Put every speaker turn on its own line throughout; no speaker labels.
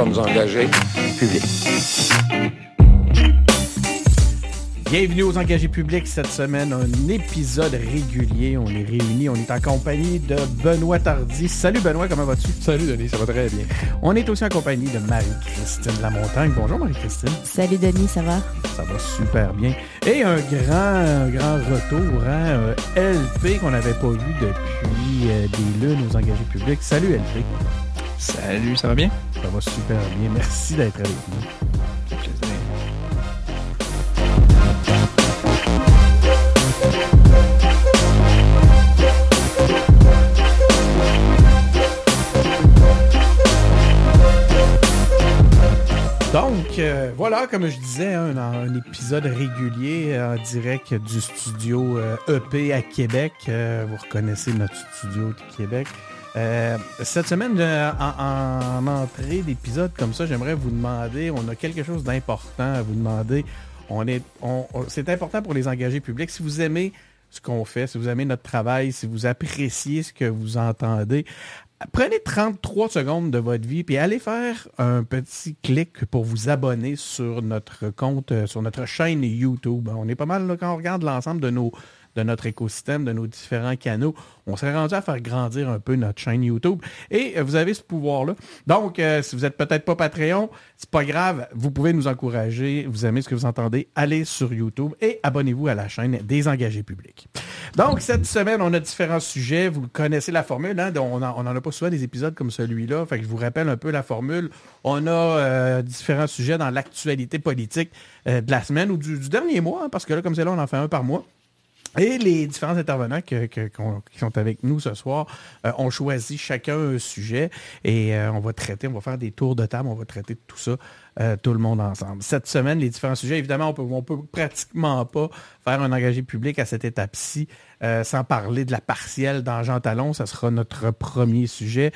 sommes engagés publics.
Bienvenue aux engagés publics cette semaine, un épisode régulier. On est réunis, on est en compagnie de Benoît Tardy. Salut Benoît, comment vas-tu?
Salut Denis, ça va très bien.
On est aussi en compagnie de Marie-Christine Lamontagne. Bonjour Marie-Christine.
Salut Denis, ça va?
Ça va super bien. Et un grand, un grand retour, hein, un LP qu'on n'avait pas vu depuis euh, des lunes aux engagés publics. Salut LP.
Salut, ça va bien?
Ça va super bien. Merci d'être avec nous.
Plaisir.
Donc, euh, voilà, comme je disais, hein, un, un épisode régulier en direct du studio euh, EP à Québec. Euh, vous reconnaissez notre studio de Québec. Euh, cette semaine, euh, en, en entrée d'épisode comme ça, j'aimerais vous demander, on a quelque chose d'important à vous demander. On est, on- c'est important pour les engagés publics. Si vous aimez ce qu'on fait, si vous aimez notre travail, si vous appréciez ce que vous entendez, prenez 33 secondes de votre vie puis allez faire un petit clic pour vous abonner sur notre compte, euh, sur notre chaîne YouTube. On est pas mal là, quand on regarde l'ensemble de nos de notre écosystème, de nos différents canaux. On serait rendu à faire grandir un peu notre chaîne YouTube. Et euh, vous avez ce pouvoir-là. Donc, euh, si vous êtes peut-être pas Patreon, c'est pas grave. Vous pouvez nous encourager. Vous aimez ce que vous entendez, allez sur YouTube et abonnez-vous à la chaîne des engagés publics. Donc, cette semaine, on a différents sujets. Vous connaissez la formule. Hein? On n'en a pas souvent des épisodes comme celui-là. Fait je vous rappelle un peu la formule. On a euh, différents sujets dans l'actualité politique de la semaine ou du, du dernier mois, hein, parce que là, comme c'est là, on en fait un par mois. Et les différents intervenants qui sont avec nous ce soir euh, ont choisi chacun un sujet et euh, on va traiter, on va faire des tours de table, on va traiter tout ça, euh, tout le monde ensemble. Cette semaine, les différents sujets, évidemment, on peut, peut pratiquement pas faire un engagé public à cette étape-ci sans parler de la partielle dans Jean Talon. Ça sera notre premier sujet.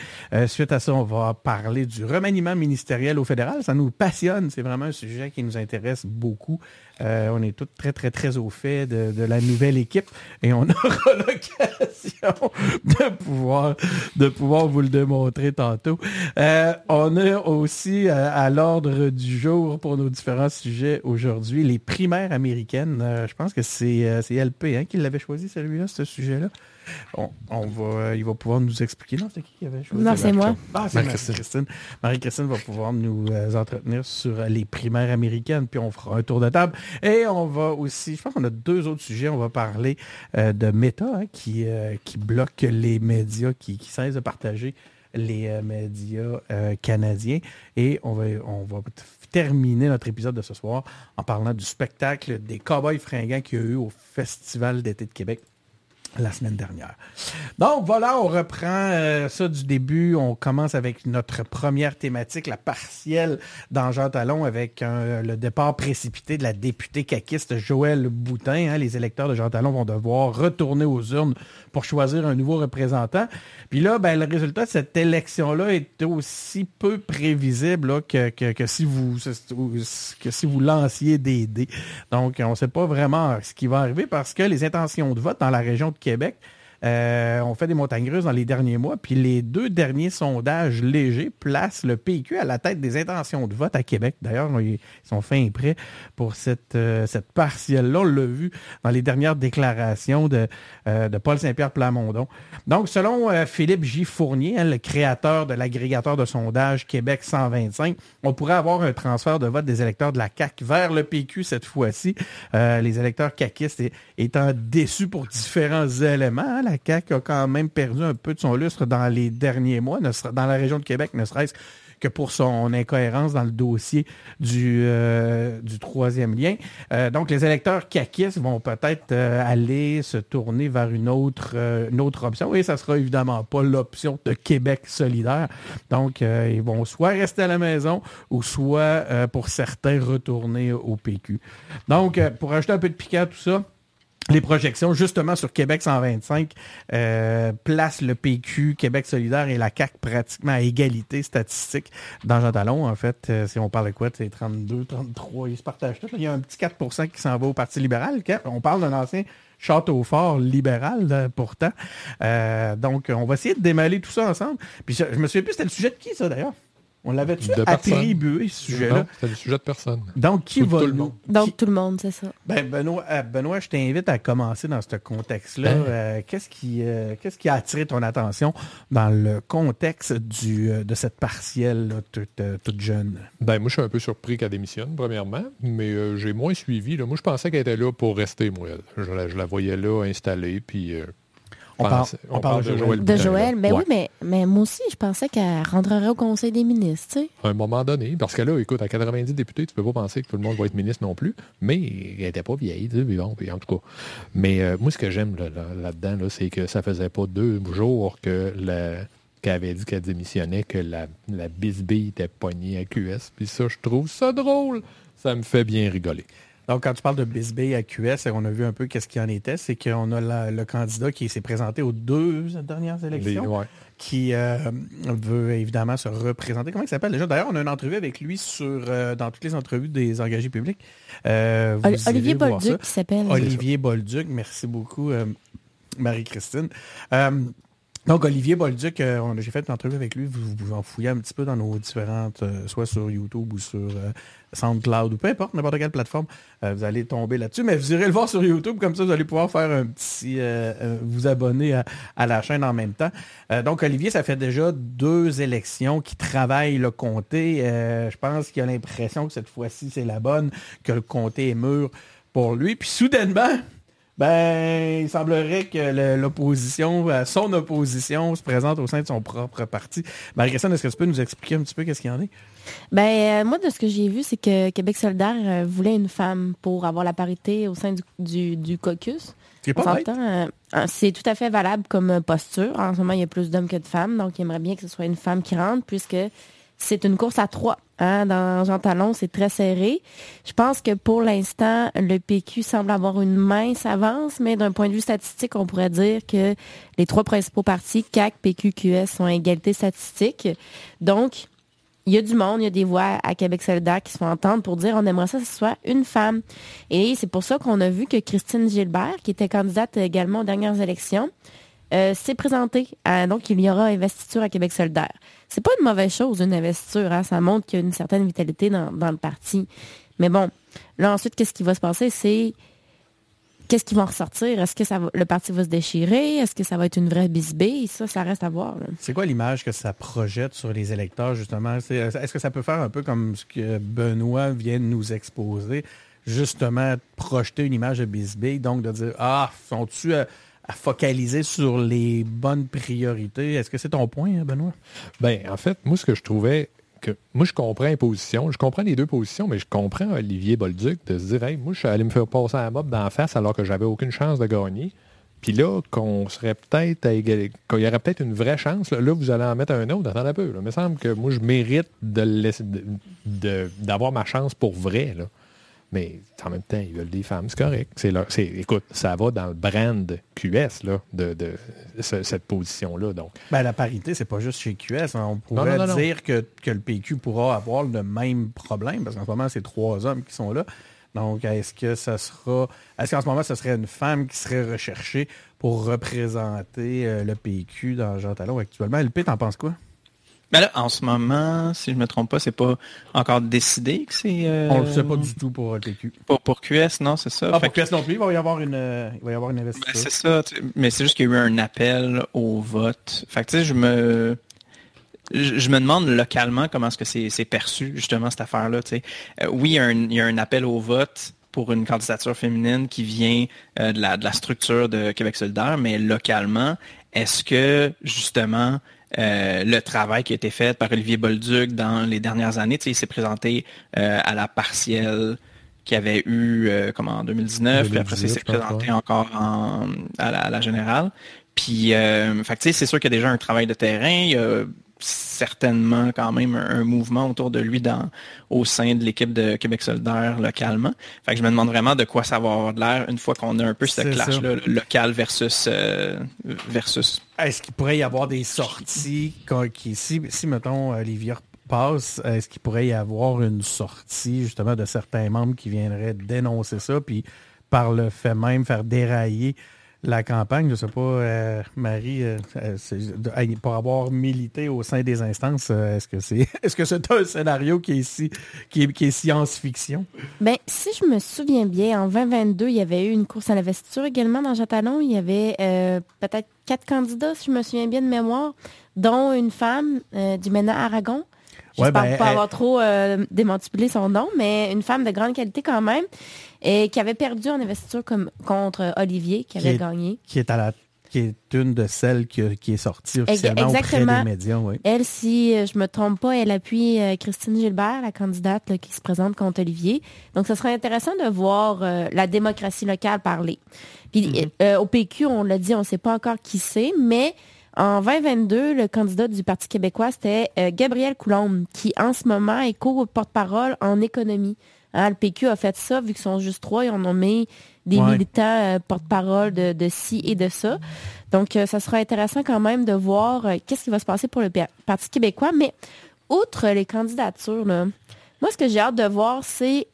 Suite à ça, on va parler du remaniement ministériel au fédéral. Ça nous passionne. C'est vraiment un sujet qui nous intéresse beaucoup. Euh, on est tous très, très, très au fait de, la nouvelle équipe et on aura l'occasion de pouvoir, de pouvoir vous le démontrer tantôt. Euh, on a aussi euh, à l'ordre du jour pour nos différents sujets aujourd'hui les primaires américaines. Je pense que c'est c'est LP hein, qui l'avait choisi celui-là, ce sujet-là? On, on va, il va pouvoir nous expliquer. Non, c'est qui qui avait choisi?
Non, c'est moi.
Ah, c'est
Marie-Christine.
Va pouvoir nous euh, entretenir sur euh, les primaires américaines, puis on fera un tour de table. Et on va aussi, je pense qu'on a deux autres sujets. On va parler euh, de Meta, hein, qui, euh, qui bloque les médias, qui, qui cesse de partager les euh, médias euh, canadiens. Et on va, on va terminer notre épisode de ce soir en parlant du spectacle des Cowboys fringants qu'il y a eu au Festival d'été de Québec la semaine dernière. Donc voilà, on reprend euh, ça du début. On commence avec notre première thématique, la partielle dans Jean Talon, avec euh, le départ précipité de la députée caquiste Joël Boutin. hein. Les électeurs de Jean Talon vont devoir retourner aux urnes pour choisir un nouveau représentant. Puis là, ben, le résultat de cette élection-là est aussi peu prévisible que, que si vous que si vous lanciez des dés. Donc, on ne sait pas vraiment ce qui va arriver parce que les intentions de vote dans la région de Québec euh, on fait des montagnes russes dans les derniers mois, puis les deux derniers sondages légers placent le PQ à la tête des intentions de vote à Québec. D'ailleurs, ils sont fins et prêts pour cette, euh, cette partielle-là. On l'a vu dans les dernières déclarations de, euh, de Paul Saint-Pierre Plamondon. Donc, selon Philippe J. Fournier, hein, le créateur de l'agrégateur de sondage Québec 125, on pourrait avoir un transfert de vote des électeurs de la CAQ vers le PQ cette fois-ci. Les électeurs caquistes étant déçus pour différents éléments. hein. CAQ a quand même perdu un peu de son lustre dans les derniers mois, dans la région de Québec, ne serait-ce que pour son incohérence dans le dossier du, euh, du troisième lien. Euh, donc, les électeurs caquistes vont peut-être euh, aller se tourner vers une autre, euh, une autre option. Et ça sera évidemment pas l'option de Québec solidaire. Donc, euh, ils vont soit rester à la maison ou soit, pour certains, retourner au PQ. Donc, pour ajouter un peu de piquant à tout ça, les projections, justement, sur Québec 125, euh, placent le PQ, Québec solidaire et la CAQ pratiquement à égalité statistique dans Jean Talon. En fait, euh, si on parle de quoi, c'est 32, 33, ils se partagent tout. Il y a un petit 4% qui s'en va au Parti libéral. On parle d'un ancien château fort libéral, là, pourtant. Euh, donc, on va essayer de démêler tout ça ensemble. Puis, je, je me souviens plus, c'était le sujet de qui, ça, d'ailleurs? On l'avait-tu attribué, ce sujet-là?
C'était le sujet de personne.
Donc, qui va
tout le
nous-
monde.
Donc, tout le monde, c'est ça.
Ben, Benoît, euh, Benoît, je t'invite à commencer dans ce contexte-là.
Ben.
Euh, qu'est-ce, qui, euh, qu'est-ce qui a attiré ton attention dans le contexte du, euh, de cette partielle toute, euh, toute jeune?
Ben, moi, je suis un peu surpris qu'elle démissionne, premièrement, mais euh, j'ai moins suivi. là. Moi, je pensais qu'elle était là pour rester, moi. Je la, je la voyais là, installée, puis...
On parle-
pensais-
on parle de Joël
De Joël.
là.
Mais oui, mais, mais moi aussi, je pensais qu'elle rentrerait au Conseil des ministres, tu sais.
À un moment donné, parce que là, écoute, à 90 députés, tu peux pas penser que tout le monde va être ministre non plus, mais elle était pas vieille, tu sais, bon, en tout cas. Mais euh, moi, ce que j'aime là, là- là-dedans, là, c'est que ça faisait pas deux jours que la qu'elle avait dit qu'elle démissionnait, que la, la bisbille était pognée à QS. Puis ça, je trouve ça drôle. Ça me fait bien rigoler.
Donc, quand tu parles de Bisbee à QS, on a vu un peu qu'est-ce qu'il en était. C'est qu'on a la- le candidat qui s'est présenté aux deux dernières
Les-
élections,
ouais.
qui euh, veut évidemment se représenter. Comment il s'appelle déjà? D'ailleurs, on a une entrevue avec lui sur euh, dans toutes les entrevues des engagés publics. Euh, vous
Ol-
irez
Olivier Bolduc qui s'appelle.
Olivier Bolduc, merci beaucoup, euh, Marie-Christine. Donc, Olivier Bolduc, euh, j'ai fait une entrevue avec lui. Vous vous en fouillez un petit peu dans nos différentes, euh, soit sur YouTube ou sur euh, SoundCloud ou peu importe, n'importe quelle plateforme. Euh, vous allez tomber là-dessus. Mais vous irez le voir sur YouTube, comme ça, vous allez pouvoir faire un petit. euh, euh, vous abonner à, à la chaîne en même temps. Donc, Olivier, ça fait déjà deux élections qui travaillent le comté. Je pense qu'il a l'impression que cette fois-ci, c'est la bonne, que le comté est mûr pour lui. Puis soudainement, ben, il semblerait que l'opposition, euh, son opposition se présente au sein de son propre parti. Marie-Christine, est-ce que tu peux nous expliquer un petit peu qu'est-ce qu'il y en est?
Ben, euh, moi, de ce que j'ai vu, c'est que Québec solidaire euh, voulait une femme pour avoir la parité au sein du, du, du caucus.
C'est
euh, euh, c'est tout à fait valable comme posture. En ce moment, il y a plus d'hommes que de femmes, donc il aimerait bien que ce soit une femme qui rentre, puisque c'est une course à trois. Hein, dans Jean Talon, c'est très serré. Je pense que pour l'instant, le PQ semble avoir une mince avance, mais d'un point de vue statistique, on pourrait dire que les trois principaux partis, CAC, PQ, QS, sont à égalité statistique. Donc, il y a du monde, il y a des voix à Québec solidaire qui se font entendre pour dire on aimerait ça ce soit une femme. Et c'est pour ça qu'on a vu que Christine Gilbert, qui était candidate également aux dernières élections, euh, s'est présentée. donc, il y aura investiture à Québec solidaire. C'est pas une mauvaise chose, une investiture. hein. Ça montre qu'il y a une certaine vitalité dans, le parti. Mais bon, là, ensuite, qu'est-ce qui va se passer? C'est qu'est-ce qui va ressortir? Est-ce que ça va- le parti va se déchirer? Est-ce que ça va être une vraie bisbée? Ça, ça reste à voir.
C'est quoi l'image que ça projette sur les électeurs, justement? C'est- Est-ce que ça peut faire un peu comme ce que Benoît vient de nous exposer, justement, projeter une image de Bisbee, donc de dire, ah, sont-tu à, focaliser sur les bonnes priorités? Est-ce que c'est ton point, hein, Benoît?
Ben, en fait, moi, ce que je trouvais que. Moi, je comprends les positions. Je comprends les deux positions, mais je comprends Olivier Bolduc de se dire Hey, moi, je suis allé me faire passer un mob d'en face alors que j'avais aucune chance de gagner. Puis là, qu'on serait peut-être qu'il y aurait peut-être une vraie chance. Là, vous allez en mettre un autre. Attendez un peu. Il me semble que moi, je mérite laisser- de- d'avoir ma chance pour vrai. Mais en même temps, ils veulent des femmes, c'est correct. C'est leur- c'est- écoute, ça va dans le brand QS là, de, de ce- cette position-là. Donc,
Ben, la parité, c'est pas juste chez QS. hein. On pourrait
non, non, non.
dire que, que le PQ pourra avoir le même problème, parce qu'en ce moment, c'est trois hommes qui sont là. Donc, est-ce que ça sera. Est-ce qu'en ce moment, ce serait une femme qui serait recherchée pour représenter euh, le PQ dans Jean Talon actuellement? LP, t'en penses quoi?
Ben là, en ce moment, si je me trompe pas, c'est pas encore décidé que c'est euh,
On ne le sait pas du tout pour PQ.
pour, pour QS, non, c'est ça.
Ah, pour QS non plus, il va y avoir une, euh, il va y avoir une
Ben,
investiture.
c'est ça, mais c'est juste qu'il y a eu un appel au vote. Fait que tu sais, je me je, je me demande localement comment est-ce que c'est perçu justement cette affaire-là. Euh, oui, il y, a un, il y a un appel au vote pour une candidature féminine qui vient euh, de, la, de la structure de Québec solidaire, mais localement, est-ce que justement euh, le travail qui a été fait par Olivier Bolduc dans les dernières années, tu sais, il s'est présenté euh, à la partielle qu'il y avait eu euh, comme en 2019, puis après ça, il
2018,
s'est présenté encore en, à, la, à la générale. Puis, euh, fait c'est sûr qu'il y a déjà un travail de terrain. Il y a certainement quand même un, un mouvement autour de lui dans, au sein de l'équipe de Québec solidaire localement. Fait que je me demande vraiment de quoi ça va avoir de l'air une fois qu'on a un peu ce clash-là, local versus, euh, versus
Est-ce qu'il pourrait y avoir des sorties quand- qui, si, si, mettons, Olivier passe, est-ce qu'il pourrait y avoir une sortie justement de certains membres qui viendraient dénoncer ça, puis par le fait même faire dérailler la campagne, je sais pas, euh, Marie, euh, euh, pour avoir milité au sein des instances, est-ce que c'est un scénario qui est est science-fiction?
Ben, si je me souviens bien, en 2022, il y avait eu une course à l'investiture également dans Jean-Talon. Il y avait peut-être quatre candidats, si je me souviens bien de mémoire, dont une femme du MENA Aragon.
Ouais,
J'espère
ben,
pas
elle-
avoir trop euh, démanipulé son nom, mais une femme de grande qualité quand même, et qui avait perdu en investiture comme, contre Olivier, qui
Qui
avait
est-
gagné.
Qui est à la qui est une de celles qui, qui est sortie officiellement auprès
exactement.
des médias, oui.
Elle, si euh, je me trompe pas, elle appuie euh, Christine Gilbert, la candidate là, qui se présente contre Olivier. Donc, ce serait intéressant de voir euh, la démocratie locale parler. Puis, euh, au PQ, on l'a dit, on ne sait pas encore qui c'est, mais en 2022, le candidat du Parti québécois, c'était euh, Gabriel Coulombe, qui en ce moment est co-porte-parole en économie. Hein, le PQ a fait ça, vu qu'ils sont juste trois, ils ont nommé des
Ouais.
militants euh, porte-parole de, de ci et de ça. Donc, euh, ça sera intéressant quand même de voir euh, qu'est-ce qui va se passer pour le Parti québécois. Mais outre les candidatures, là, moi, ce que j'ai hâte de voir, c'est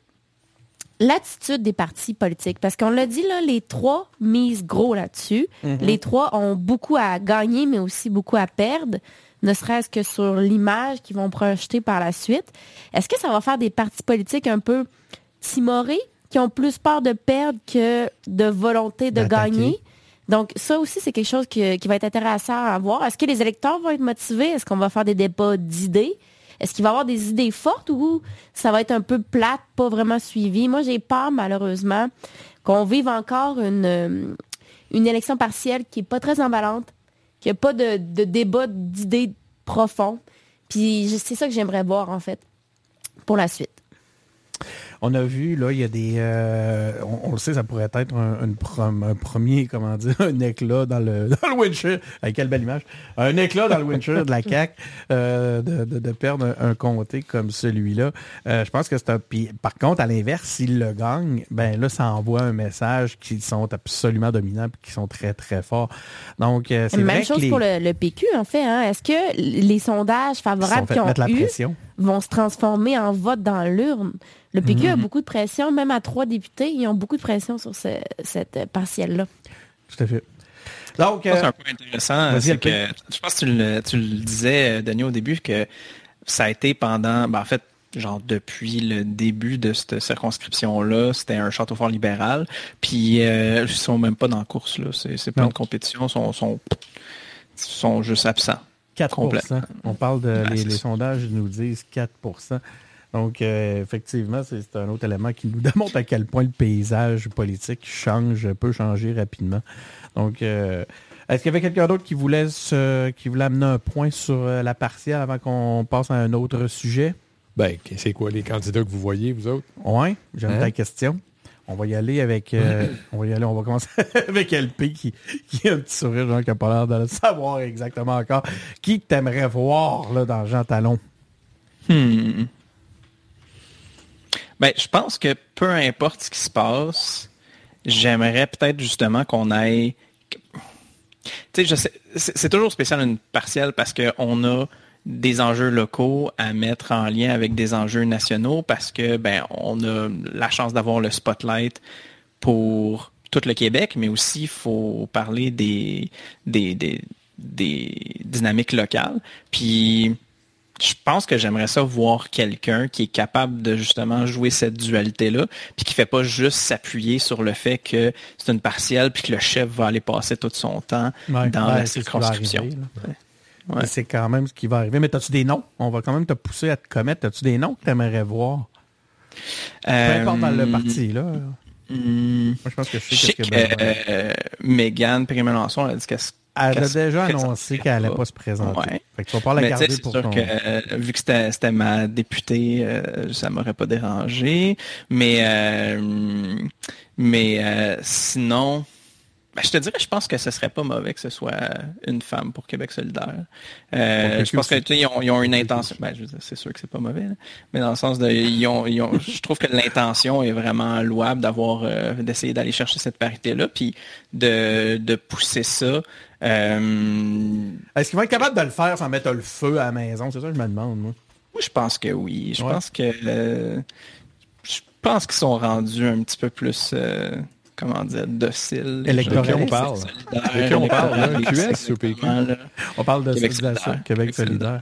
l'attitude des partis politiques. Parce qu'on l'a dit, là, les trois misent gros là-dessus. Les trois ont beaucoup à gagner, mais aussi beaucoup à perdre, ne serait-ce que sur l'image qu'ils vont projeter par la suite. Est-ce que ça va faire des partis politiques un peu timorés, qui ont plus peur de perdre que de volonté de gagner? Donc, ça aussi, c'est quelque chose que- qui va être intéressant à voir. Est-ce que les électeurs vont être motivés? Est-ce qu'on va faire des débats d'idées? Est-ce qu'il va y avoir des idées fortes ou ça va être un peu plate, pas vraiment suivi? Moi, j'ai peur, malheureusement, qu'on vive encore une, euh, élection partielle qui est pas très emballante, qu'il n'y a pas de, de débat d'idées profond. Puis c'est ça que j'aimerais voir, en fait, pour la suite.
On a vu, là, il y a des... euh, on, on le sait, ça pourrait être un, une prom- un premier, comment dire, un éclat dans le, dans le windshield. Avec quelle belle image. Un éclat dans le windshield de la CAQ euh, de, de- de perdre un, un comté comme celui-là. Euh, je pense que c'est un... Puis, par contre, à l'inverse, s'il le gagne, ben là, ça envoie un message qu'ils sont absolument dominants et qui sont très, très forts. Donc, euh, c'est
Même
vrai
chose
que les...
pour le, le PQ, en fait. hein. Est-ce que les sondages favorables qu'ils ont
la
eu
pression?
vont se transformer en vote dans l'urne? Le PQ a beaucoup de pression, même à trois députés, ils ont beaucoup de pression sur ce- cette euh, partielle-là.
Tout à fait. Donc,
Je pense que
euh,
c'est un point intéressant. C'est que, je pense que tu le, tu le disais, euh, Denis, au début, que ça a été pendant, ben, en fait, genre depuis le début de cette circonscription-là, c'était un château fort libéral. Puis euh, ils sont même pas dans la course, là. C'est,
Non.
une compétition, ils sont, sont, sont juste absents.
4
Complètement.
On parle de
Ouais,
les, sondages nous disent 4 Donc, euh, effectivement, c'est un autre élément qui nous démontre à quel point le paysage politique change, peut changer rapidement. Donc, euh, est-ce qu'il y avait quelqu'un d'autre qui voulait se- qui voulait amener un point sur euh, la partielle avant qu'on passe à un autre sujet?
Ben, c'est quoi les candidats que vous voyez, vous autres?
Oui, j'aime
Hein?
ta question. On va y aller avec. euh, on va y aller, on va commencer avec LP qui, qui a un petit sourire, genre, qui n'a pas l'air de le savoir exactement encore. Qui t'aimerais voir là, dans Jean Talon?
Hmm. Ben, je pense que peu importe ce qui se passe, j'aimerais peut-être justement qu'on aille. Tu sais, c'est toujours spécial une partielle parce qu'on a des enjeux locaux à mettre en lien avec des enjeux nationaux parce que ben on a la chance d'avoir le spotlight pour tout le Québec, mais aussi il faut parler des, des, des, des dynamiques locales. Puis je pense que j'aimerais ça voir quelqu'un qui est capable de justement jouer cette dualité-là, puis qui fait pas juste s'appuyer sur le fait que c'est une partielle, puis que le chef va aller passer tout son temps
Ouais,
dans
ouais,
la
c'est ce
circonscription.
là.
Ouais.
C'est quand même ce qui va arriver. Mais as-tu des noms? On va quand même te pousser à te commettre. As-tu des noms que tu aimerais voir? Peu importe dans le
Euh,
parti, là. Moi,
hmm,
je pense que je sais
sais
qu'est-ce
que euh, Mégane Péry-Mélenchon a dit qu'elle se
Elle a déjà annoncé qu'elle n'allait
pas?
se présenter.
Ouais.
Fait que tu vas pas la
Mais
garder pour
sûr
ton...
que euh, vu que c'était c'était ma députée, euh, ça m'aurait pas dérangé. Mais euh, mais euh, sinon, ben, je te dirais, je pense que ce serait pas mauvais que ce soit une femme pour Québec solidaire. Euh,
Pour
je pense que
aussi.
tu sais, ils ont, ils ont une intention. Ben, c'est sûr que c'est pas mauvais, là. mais dans le sens de, ils ont, ils ont, je trouve que l'intention est vraiment louable d'avoir, euh, d'essayer d'aller chercher cette parité-là, puis de, de pousser ça. Euh,
Est-ce qu'ils vont être capables de le faire sans mettre le feu à la maison? C'est ça que je me demande, moi.
Moi, je pense que oui. Je
Ouais.
pense que je pense qu'ils sont rendus un petit peu plus comment dire, docile.
Qui on parle? De qui on parle, là? QS ou PQ?
On parle de
Québec solidaire.
Québec solidaire.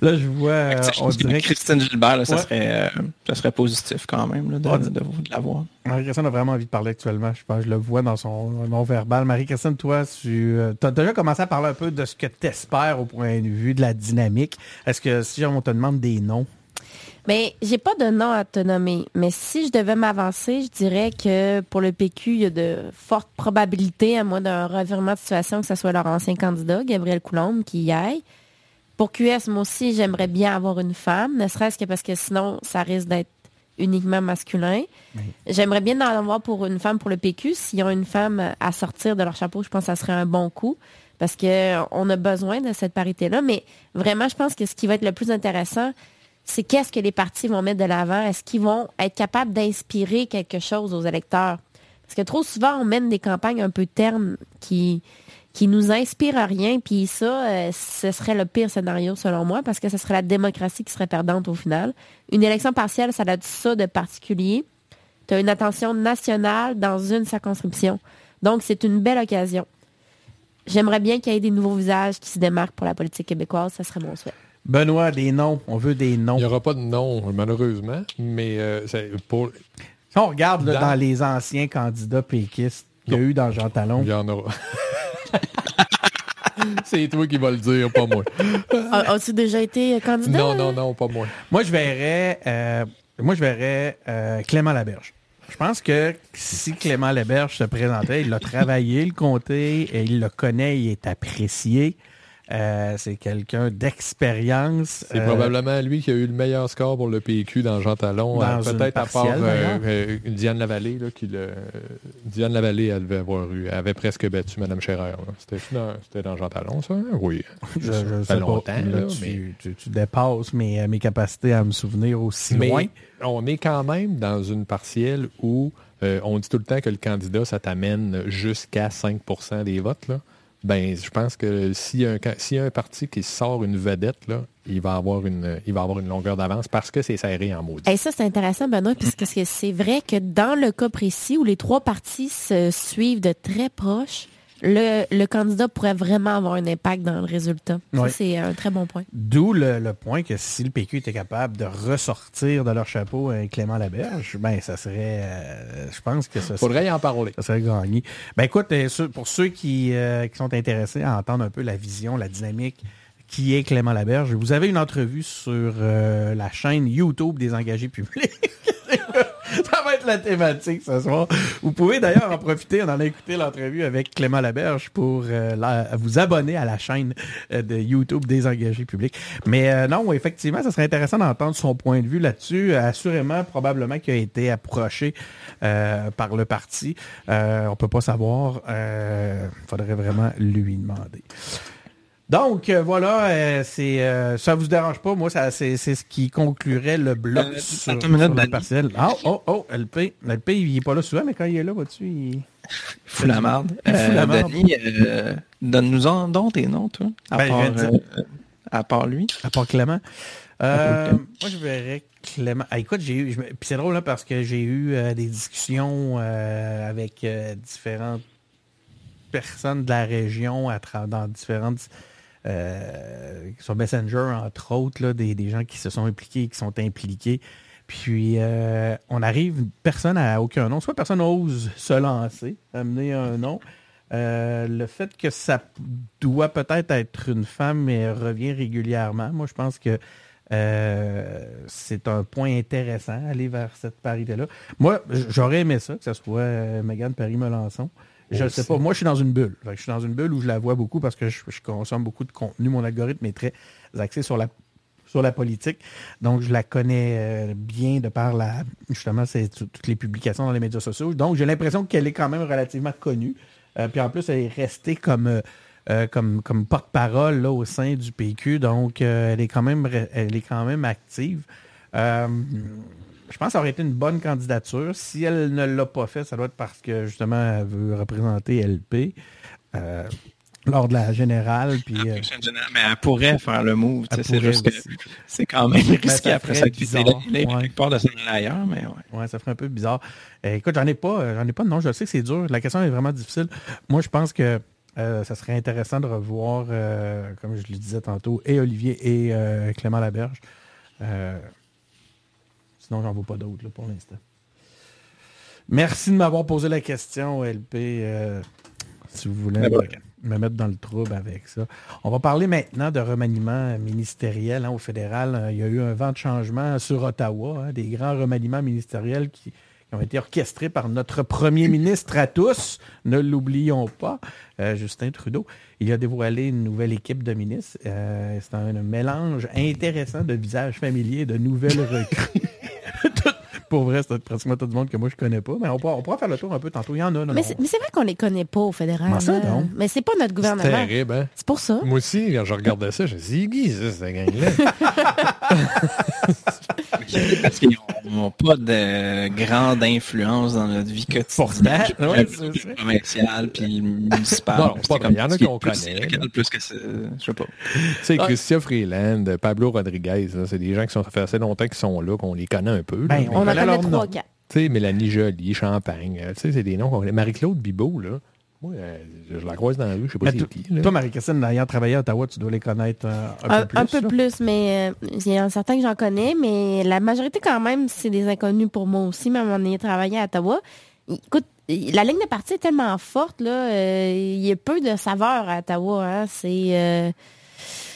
Là, je vois, euh, on dirait que
Christine Gilbert, là, ça, serait, euh, ça serait positif quand même là, de,
Ouais.
de, de l'avoir.
Marie-Christine a vraiment envie de parler actuellement. Je pense, je le vois dans son non-verbal. Marie-Christine, toi, tu as déjà commencé à parler un peu de ce que tu espères au point de vue de la dynamique. Est-ce que si on te demande des noms,
Mais j'ai pas de nom à te nommer. Mais si je devais m'avancer, je dirais que pour le PQ, il y a de fortes probabilités, à moins d'un revirement de situation, que ce soit leur ancien candidat, Gabriel Coulombe, qui y aille. Pour QS, moi aussi, j'aimerais bien avoir une femme, ne serait-ce que parce que sinon, ça risque d'être uniquement masculin. J'aimerais bien en avoir pour une femme pour le PQ. S'ils ont une femme à sortir de leur chapeau, je pense que ça serait un bon coup. Parce qu'on a besoin de cette parité-là. Mais vraiment, je pense que ce qui va être le plus intéressant, c'est qu'est-ce que les partis vont mettre de l'avant? Est-ce qu'ils vont être capables d'inspirer quelque chose aux électeurs? Parce que trop souvent, on mène des campagnes un peu ternes qui qui nous inspirent à rien. Puis ça, euh, ce serait le pire scénario selon moi, parce que ce serait la démocratie qui serait perdante au final. Une élection partielle, ça a ça de particulier. Tu as une attention nationale dans une circonscription. Donc, c'est une belle occasion. J'aimerais bien qu'il y ait des nouveaux visages qui se démarquent pour la politique québécoise. Ça serait mon souhait.
Benoît, des noms. On veut des noms.
Il n'y aura pas de nom, malheureusement, mais euh, c'est pour...
Si on regarde là,
Dans-
dans... les anciens candidats péquistes qu'il y a eu dans Jean Talon,
il y en aura. c'est toi qui vas le dire, pas moi.
A- As-tu déjà été candidat?
Non, non, non, pas moi.
moi je verrais, euh, moi je verrais euh, Clément Laberge. Je pense que si Clément Laberge se présentait, il a travaillé le comté, et il le connaît, il est apprécié. Euh, c'est quelqu'un d'expérience.
C'est
Euh,
probablement lui qui a eu le meilleur score pour le PQ dans Jean Talon. Euh, Peut-être à part Diane Lavallée. Là, qui le, Diane Lavallée, elle devait avoir eu, elle avait presque battu Mme Scherrer. là. C'était dans, c'était dans Jean Talon, ça? hein? Oui.
Je, je
Ça fait
pas.
longtemps,
Là,
là,
tu,
mais-
tu- tu dépasses mes, mes capacités à me souvenir aussi
Mais
loin.
on est quand même dans une partielle où euh, on dit tout le temps que le candidat, ça t'amène jusqu'à 5% des votes. Là. Ben, je pense que s'il y, a un parti qui sort une vedette, il, va avoir une, longueur d'avance parce que c'est serré en maudit.
Et ça, c'est intéressant, Benoît, puisque c'est- c'est vrai que dans le cas précis où les trois partis se suivent de très proche, le, le candidat pourrait vraiment avoir un impact dans le résultat. Ça, c'est un très bon point.
D'où le, le point que si le PQ était capable de ressortir de leur chapeau un Clément Laberge, ben ça serait, euh, je pense que ça serait,
Faudrait y en parler.
ça serait gagné. Ben écoute, euh, pour ceux qui, euh, qui sont intéressés à entendre un peu la vision, la dynamique qui est Clément Laberge, vous avez une entrevue sur euh, la chaîne YouTube des engagés publics. La thématique ce soir. Vous pouvez d'ailleurs en profiter, on en a écouté l'entrevue avec Clément Laberge pour euh, vous abonner à la chaîne euh, de YouTube des engagés publics. Mais euh, non, effectivement, ça serait intéressant d'entendre son point de vue là-dessus. Assurément, probablement qu'il a été approché par le parti. On peut pas savoir. Il faudrait vraiment lui demander. Donc euh, voilà, euh, c'est euh, ça vous dérange pas, moi ça c'est c'est ce qui conclurait le bloc
Euh,
sur, sur la
Danny.
partielle. Ah oh oh LP, LP il est pas là souvent mais quand il est là, vois-tu, il...
Fou la euh, donne-nous en donc tes noms, toi. À,
Ben,
part,
dire.
à part lui.
à part Clément. Euh. Moi je verrais Clément. Ah, écoute, j'ai eu je puis c'est drôle là parce que j'ai eu euh, des discussions euh, avec différentes personnes de la région à dans différentes euh, sur Messenger, entre autres, là, des, des gens qui se sont impliqués, qui sont impliqués. Puis euh, on arrive, personne n'a aucun nom. Soit personne n'ose se lancer, amener un nom. Euh, le fait que ça doit peut-être être une femme, mais revient régulièrement. Moi, je pense que c'est un point intéressant, aller vers cette parité-là. Moi, j'aurais aimé ça, que ce soit Mégane Paris-Melançon. Je ne sais pas. Moi, je suis dans une bulle. Je suis dans une bulle où je la vois beaucoup parce que je, je consomme beaucoup de contenu. Mon algorithme est très axé sur la sur la politique. Donc, je la connais euh, bien de par la justement c'est tout- toutes les publications dans les médias sociaux. Donc, j'ai l'impression qu'elle est quand même relativement connue. Euh, puis en plus, elle est restée comme euh, comme, comme porte-parole au sein du PQ. Donc, euh, elle est quand même elle est quand même active. Je pense que ça aurait été une bonne candidature. Si elle ne l'a pas fait, ça doit être parce que justement elle veut représenter LP. Euh, lors de la générale. Puis,
La
euh,
mais elle pourrait faire le move. C'est juste que c'est quand même risqué
ça
après quelque part de s'en aller ailleurs, mais ouais.
Ouais, ça ferait un peu bizarre. Euh, écoute, j'en ai pas, euh, j'en ai pas de nom. Je sais que c'est dur. La question est vraiment difficile. Moi, je pense que euh, ça serait intéressant de revoir, comme je le disais tantôt, et Olivier et Clément Laberge. Sinon, j'en vois pas d'autres pour l'instant. Merci de m'avoir posé la question, LP. euh, si vous voulez me, me mettre dans le trouble avec ça. On va parler maintenant de remaniement ministériel hein, au fédéral. Il y a eu un vent de changement sur Ottawa, hein, des grands remaniements ministériels qui, qui ont été orchestrés par notre premier ministre à tous, ne l'oublions pas, euh, Justin Trudeau. Il a dévoilé une nouvelle équipe de ministres. Euh, C'est un, mélange intéressant de visages familiers, de nouvelles recrues. Pour vrai, c'est pratiquement tout le monde que moi je connais pas, mais on pourra, on pourra faire le tour un peu tantôt. Il y en a, non,
Mais
non.
c'est mais c'est vrai qu'on les connaît pas au fédéral. Hein.
donc?
Mais c'est pas notre
C'est
gouvernement.
terrible, hein?
C'est pour ça.
Moi aussi, quand je regardais ça, je me suis dit, c'est ça, cette gang-là?
Parce qu'ils n'ont pas de grande influence dans notre vie quotidienne.
ouais,
Le provincial puis le municipal.
Non,
C'est
pas
comme
il y en a qu'on
plus
connaît,
local. Plus que je sais pas.
Tu sais, Christian Freeland, Pablo Rodriguez, c'est des gens qui sont ça fait assez longtemps qu'ils sont là, qu'on les connaît un peu. là.
Ben,
On en
connaît
trois,
nom.
quatre.
Tu sais, Mélanie Joly, Champagne, euh, tu sais, c'est des noms qu'on connaît. Marie-Claude Bibot, là, moi, euh, je la croise dans la rue, je sais pas c'est
toi-
qui. là.
Toi, Marie-Christine, ayant travaillé à Ottawa, tu dois les connaître euh, un,
Un,
peu plus.
un peu
là.
plus, mais euh, il y en a certains que j'en connais, mais la majorité quand même, c'est des inconnus pour moi aussi, même en ayant travaillé à Ottawa. Écoute, la ligne de parti est tellement forte, là, euh, il y a peu de saveur à Ottawa. hein. C'est euh,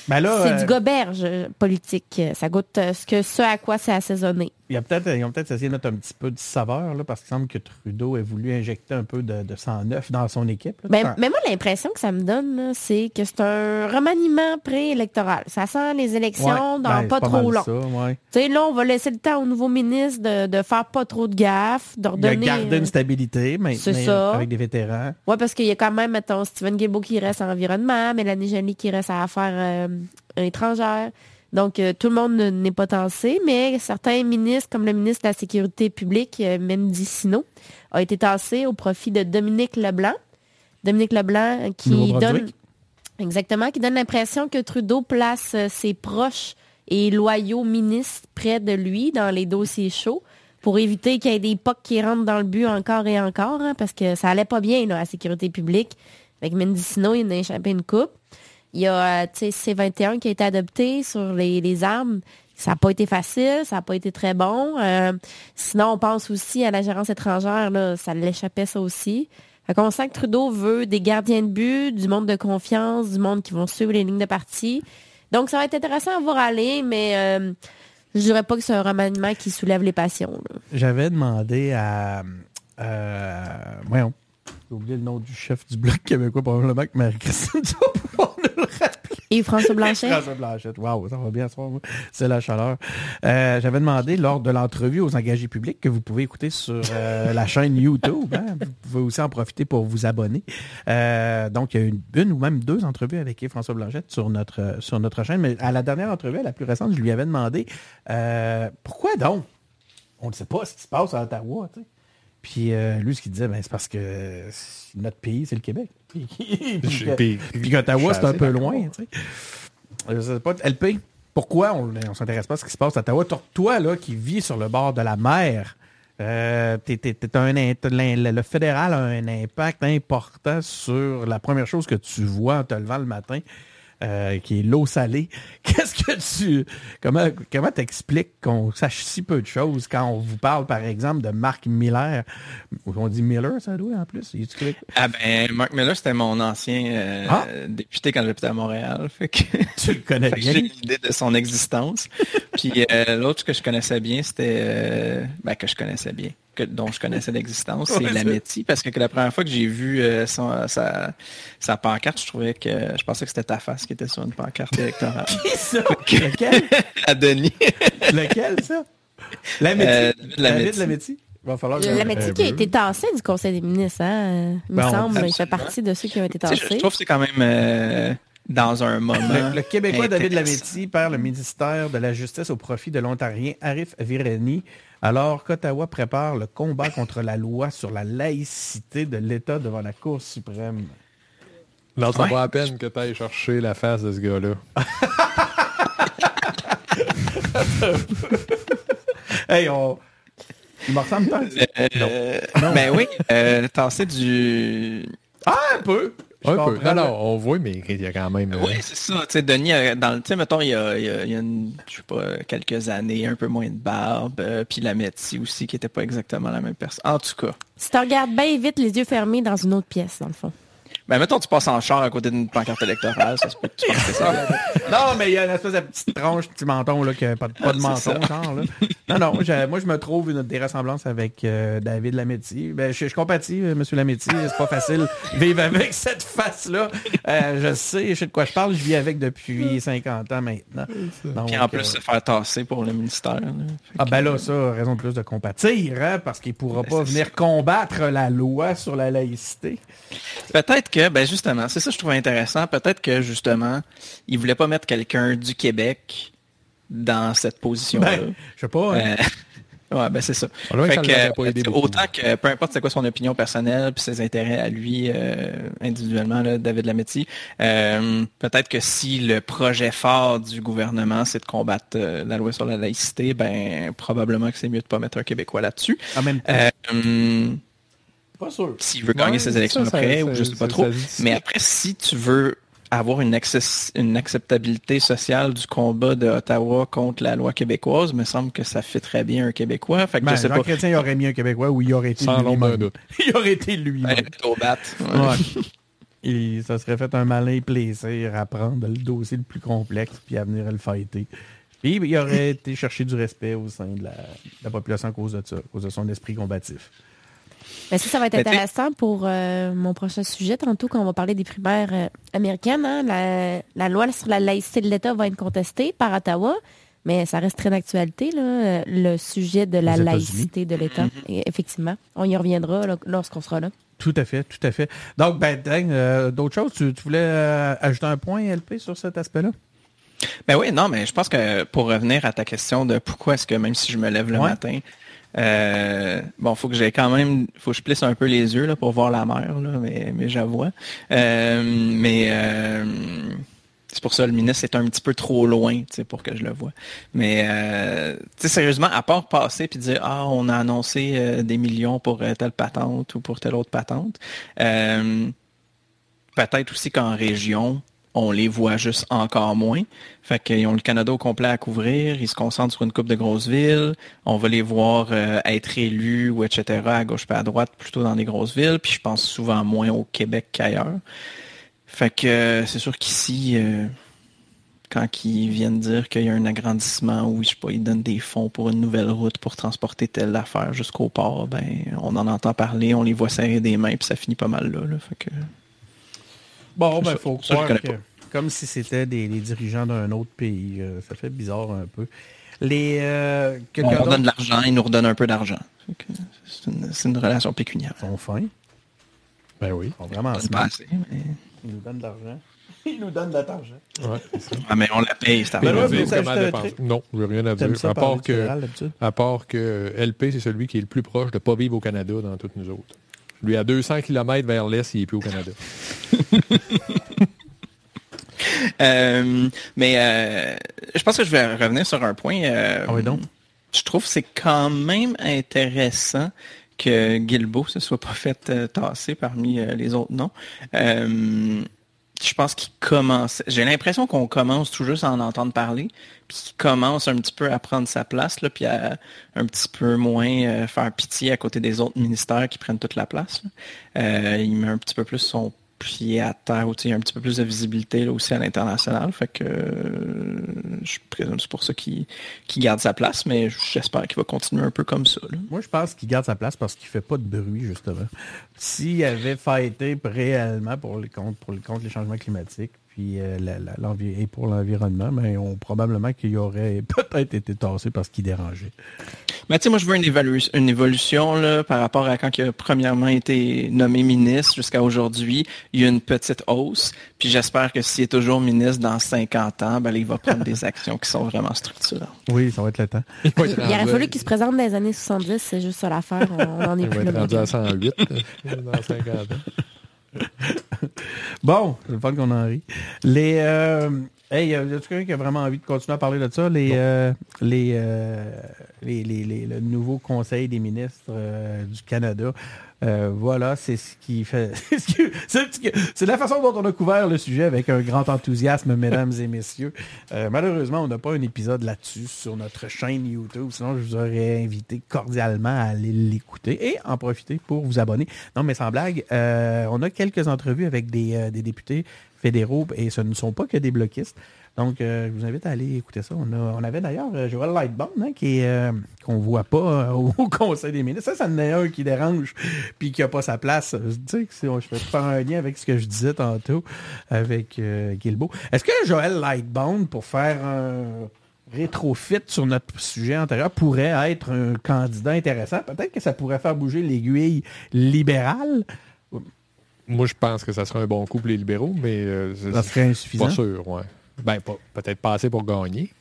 Ben
c'est
euh,
du goberge politique. Ça goûte ce, que, ce à quoi c'est assaisonné.
Il y a peut-être, ils ont peut-être essayé de mettre un petit peu de saveur, là, parce qu'il semble que Trudeau ait voulu injecter un peu de, de sang neuf dans son équipe. là.
Ben, mais moi, l'impression que ça me donne, c'est que c'est un remaniement préélectoral. Ça sent les élections
Ouais,
dans
ben,
pas trop long.
ça, ouais.
Tu sais, là, on va laisser le temps au nouveau ministre de, de faire pas trop de gaffes, de redonner...
gardé
euh,
une stabilité, mais
c'est ça.
avec des vétérans.
Ouais, parce qu'il y a quand même, mettons, Steven Guilbeault qui reste en environnement, Mélanie Joly qui reste à affaires euh, étrangères. Donc, euh, tout le monde ne- n'est pas tassé, mais certains ministres, comme le ministre de la Sécurité publique, euh, Mendicino, a été tassé au profit de Dominique Leblanc. Dominique Leblanc qui donne... Exactement, qui donne l'impression que Trudeau place euh, ses proches et loyaux ministres près de lui dans les dossiers chauds pour éviter qu'il y ait des POC qui rentrent dans le but encore et encore, hein, parce que ça allait pas bien là, à la sécurité publique. Avec Mendicino, il en a échappé une coupe. Il y a euh, tu sais, C21 qui a été adopté sur les, les armes. Ça n'a pas été facile, ça n'a pas été très bon. Euh, sinon, on pense aussi à la gérance étrangère, là, ça l'échappait ça aussi. Fait sent que Trudeau veut des gardiens de but, du monde de confiance, du monde qui vont suivre les lignes de parti. Donc, ça va être intéressant à voir aller, mais euh, je dirais pas que c'est un remaniement qui soulève les passions.
J'avais demandé à... Euh, voyons, j'ai oublié le nom du chef du Bloc québécois, probablement que Marie-Christine
Et François Blanchet?
François Blanchette. Waouh, ça va bien ce moi. C'est la chaleur. Euh, J'avais demandé lors de l'entrevue aux engagés publics que vous pouvez écouter sur euh, la chaîne YouTube. hein. Vous pouvez aussi en profiter pour vous abonner. Euh, donc, il y a une, une ou même deux entrevues avec François Blanchette sur notre, sur notre chaîne. Mais à la dernière entrevue, à la plus récente, je lui avais demandé pourquoi donc? On ne sait pas ce qui se passe à Ottawa. Puis lui, ce qu'il disait, ben, c'est parce que notre pays, c'est le Québec. Puis, puis c'est un peu loin. tu sais. Je sais pas, LP, pourquoi on ne s'intéresse pas à ce qui se passe à Ottawa? Toi, là, qui vis sur le bord de la mer, euh, le fédéral a un impact important sur la première chose que tu vois en te levant le matin, euh, qui est l'eau salée. Qu'est-ce que tu... Comment comment t'expliques qu'on sache si peu de choses quand on vous parle, par exemple, de Marc Miller? On dit Miller, ça doit, en plus?
Ah ben, Mark Miller, c'était mon ancien euh,
Ah.
député quand j'habitais à Montréal. Fait que,
Tu le connais bien.
j'ai une idée de son existence. Puis euh, l'autre que je connaissais bien, c'était... ben, que je connaissais bien, que, dont je connaissais l'existence, c'est
Ouais,
la
c'est-
Métis. Parce que, que la première fois que j'ai vu euh, son- sa, sa pancarte, je trouvais que... Je pensais que c'était ta face qui était sur une pancarte électorale.
Qui ça? Lequel?
à Denis.
Lequel, ça? La Métis.
Euh, Lametti.
Lametti. Il va falloir que-
La métier qui a
Euh,
été tassé du Conseil des ministres, hein? Il me
Ben,
semble, il fait partie de ceux qui ont été
Tu sais, je, je
tassés.
trouve que c'est quand même euh, dans un moment...
Le, le Québécois David. Lametti perd le ministère de la Justice au profit de l'Ontarien Arif Virani, alors qu'Ottawa prépare le combat contre la loi sur la laïcité de l'État devant la Cour suprême.
Non, ça
Ouais.
va à peine que tu ailles chercher la face de ce gars-là.
Hey, on... Il me ressemble tant.
Euh, ben oui, euh, tasser du...
Ah, un peu.
Un peu. Non, non, on voit, mais il y a quand même. euh,
Oui, c'est ça. Tu sais, Denis, euh, dans le, tu sais, mettons, il y a, il y a, il y a une, je sais pas, quelques années, un peu moins de barbe, euh, puis la Métis aussi, qui était pas exactement la même personne. En tout cas.
Si tu regardes bien vite, les yeux fermés dans une autre pièce, dans le fond.
Ben, mettons, tu passes en char à côté d'une pancarte électorale, ça se peut que tu penses que ça.
Non, mais il y a une espèce de petite tranche, petit menton, là, qui a pas, de- pas de menton,
ça.
genre, là. Non, non, je- moi, je me trouve une des ressemblances avec euh, David Lametti. Ben, je, je compatis, euh, monsieur Lametti. C'est pas facile de vivre avec cette face-là. Euh, je sais, je sais de quoi je parle. Je vis avec depuis 50 ans maintenant. Donc,
Puis en plus,
euh,
se faire tasser pour le ministère. là.
Ah
que-
ben là, ça, raison de plus de compatir, hein, parce qu'il pourra
Ben,
pas venir combattre la loi sur la laïcité.
Peut-être que, ben justement, c'est ça que je trouve intéressant. Peut-être que justement, il voulait pas mettre quelqu'un du Québec dans cette position-là.
Ben, je sais pas. hein.
Euh, ouais, ben c'est ça.
Ah ouais,
Fait
ça
que,
l'aurait pas aidé
euh, autant que, peu importe c'est quoi son opinion personnelle puis ses intérêts à lui euh, individuellement, là, David Lametti, euh, peut-être que si le projet fort du gouvernement c'est de combattre la loi sur la laïcité, ben probablement que c'est mieux de pas mettre un Québécois là-dessus.
En même temps,
hum,
pas sûr.
s'il veut gagner
Ouais,
ses élections
ça,
après,
ça,
ou je sais pas trop. Mais après, si tu veux avoir une, access- une acceptabilité sociale du combat de Ottawa contre la loi québécoise, me semble que ça fait très bien un Québécois. Fait que
Ben,
je sais
Jean
pas.
Chrétien, il aurait mis un Québécois où il aurait été
Sans
lui-même.
doute.
Il aurait été lui-même.
Ben, au bat. Ouais.
Ouais. Et ça serait fait un malin plaisir à prendre le dossier le plus complexe puis à venir le fighter. Puis il aurait été chercher du respect au sein de la, de la population à cause de ça, à cause de son esprit combatif.
Ben, ça, ça va être intéressant pour euh, mon prochain sujet, tantôt, quand on va parler des primaires euh, américaines. hein. La, la loi sur la laïcité de l'État va être contestée par Ottawa, mais ça reste très d'actualité, euh, le sujet de la laïcité de l'État. Et Effectivement. On y reviendra lorsqu'on sera là.
Tout à fait, tout à fait. Donc, ben, dang, euh, d'autres choses, tu, tu voulais euh, ajouter un point, LP, sur cet aspect-là?
Ben oui, non, mais je pense que pour revenir à ta question de pourquoi est-ce que même si je me lève le
Ouais.
matin, euh, bon, faut que j'ai quand même, faut que je plisse un peu les yeux là, pour voir la mer, là, mais, mais j'avoue. Euh, mais euh, c'est pour ça le ministre est un petit peu trop loin, pour que je le vois. Mais euh, sérieusement, à part passer puis dire ah on a annoncé euh, des millions pour euh, telle patente ou pour telle autre patente, peut-être aussi qu'en région, on les voit juste encore moins. Fait qu'ils ont le Canada au complet à couvrir, ils se concentrent sur une coupe de grosses villes, on va les voir euh, être élus ou etc. à gauche et à droite, plutôt dans les grosses villes, puis je pense souvent moins au Québec qu'ailleurs. Fait que euh, c'est sûr qu'ici, euh, quand ils viennent dire qu'il y a un agrandissement ou je sais pas, ils donnent des fonds pour une nouvelle route pour transporter telle affaire jusqu'au port, ben on en entend parler, on les voit serrer des mains, puis ça finit pas mal là.
Bon, ben, faut
ça, je
croire que, comme si c'était des, les dirigeants d'un autre pays. euh, ça fait bizarre un peu. Les, euh,
on leur donne de l'argent, ils nous redonnent un peu d'argent. C'est une, c'est une relation pécuniaire.
sont fins,
Ben oui.
sont vraiment
C'est pas assez, mais...
Ils nous donnent de l'argent. Ils nous donnent de l'argent.
Ouais, c'est.
Ah, mais on la paye, cette
Ben
Je dépenser?
truc?
Non, je veux rien à dire. À part que, à part que LP, c'est celui qui est le plus proche de ne pas vivre au Canada dans toutes nous autres. Lui, à 200 km vers l'est, il n'est plus au Canada.
Euh, mais euh, je pense que je vais revenir sur un point. euh,
Ah oui, donc.
Je trouve que c'est quand même intéressant que Guilbeault se soit pas fait euh, tasser parmi euh, les autres noms. Je pense qu'il commence. J'ai l'impression qu'on commence tout juste à en entendre parler, puis qu'il commence un petit peu à prendre sa place, là, puis à un petit peu moins euh, faire pitié à côté des autres ministères qui prennent toute la place. Euh, il met un petit peu plus son pied à terre, ou tu sais, un petit peu plus de visibilité là, aussi à l'international. Fait que euh, je présume c'est pour ça qu'il garde sa place, mais j'espère qu'il va continuer un peu comme ça.
Moi, je pense qu'il garde sa place parce qu'il fait pas de bruit, justement. S'il avait fighté réellement pour les contre, pour les changements climatiques, puis euh, la- la- l'envi- et pour l'environnement, mais on, probablement qu'il aurait peut-être été tassé parce qu'il dérangeait.
Mais tu sais, moi, je veux une, évalu- une évolution là, par rapport à quand il a premièrement été nommé ministre jusqu'à aujourd'hui. Il y a une petite hausse. Puis j'espère que s'il est toujours ministre dans 50 ans, ben, là, il va prendre des actions qui sont vraiment structurantes.
Oui, ça va être le temps.
Il
Il
être
aurait fallu qu'il se présente dans les années 70, c'est juste ça l'affaire. On n'en est
Il va être
là.
rendu à 108 euh, dans 50 ans.
Bon, c'est le fun qu'on en rit. Les, euh, hey, y a quelqu'un qui a vraiment envie de continuer à parler de ça? Les, euh, les, euh, les, les- les- le nouveau Conseil des ministres euh, du Canada. Euh, voilà, c'est ce qui fait. c'est la façon dont on a couvert le sujet avec un grand enthousiasme, mesdames et messieurs. Euh, malheureusement, on n'a pas un épisode là-dessus sur notre chaîne YouTube. Sinon, je vous aurais invité cordialement à aller l'écouter et en profiter pour vous abonner. Non, mais sans blague, euh, on a quelques entrevues avec des, des députés fédéraux et ce ne sont pas que des bloquistes. Donc, euh, je vous invite à aller écouter ça. On, a- on avait d'ailleurs euh, Joël Lightbone, hein, qui euh, qu'on voit pas au, Conseil des ministres. Ça, ça en est un qui dérange puis qui a pas sa place. Je dis que c'est- je vais faire un lien avec ce que je disais tantôt avec Guilbeault. Est-ce que Joël Lightbone, pour faire un rétrofit sur notre sujet antérieur, pourrait être un candidat intéressant? Peut-être que ça pourrait faire bouger l'aiguille libérale.
Moi, je pense que ça serait un bon coup pour les libéraux, mais
Ça serait
pas
insuffisant.
sûr, ouais. Ben, peut-être pas assez pour gagner,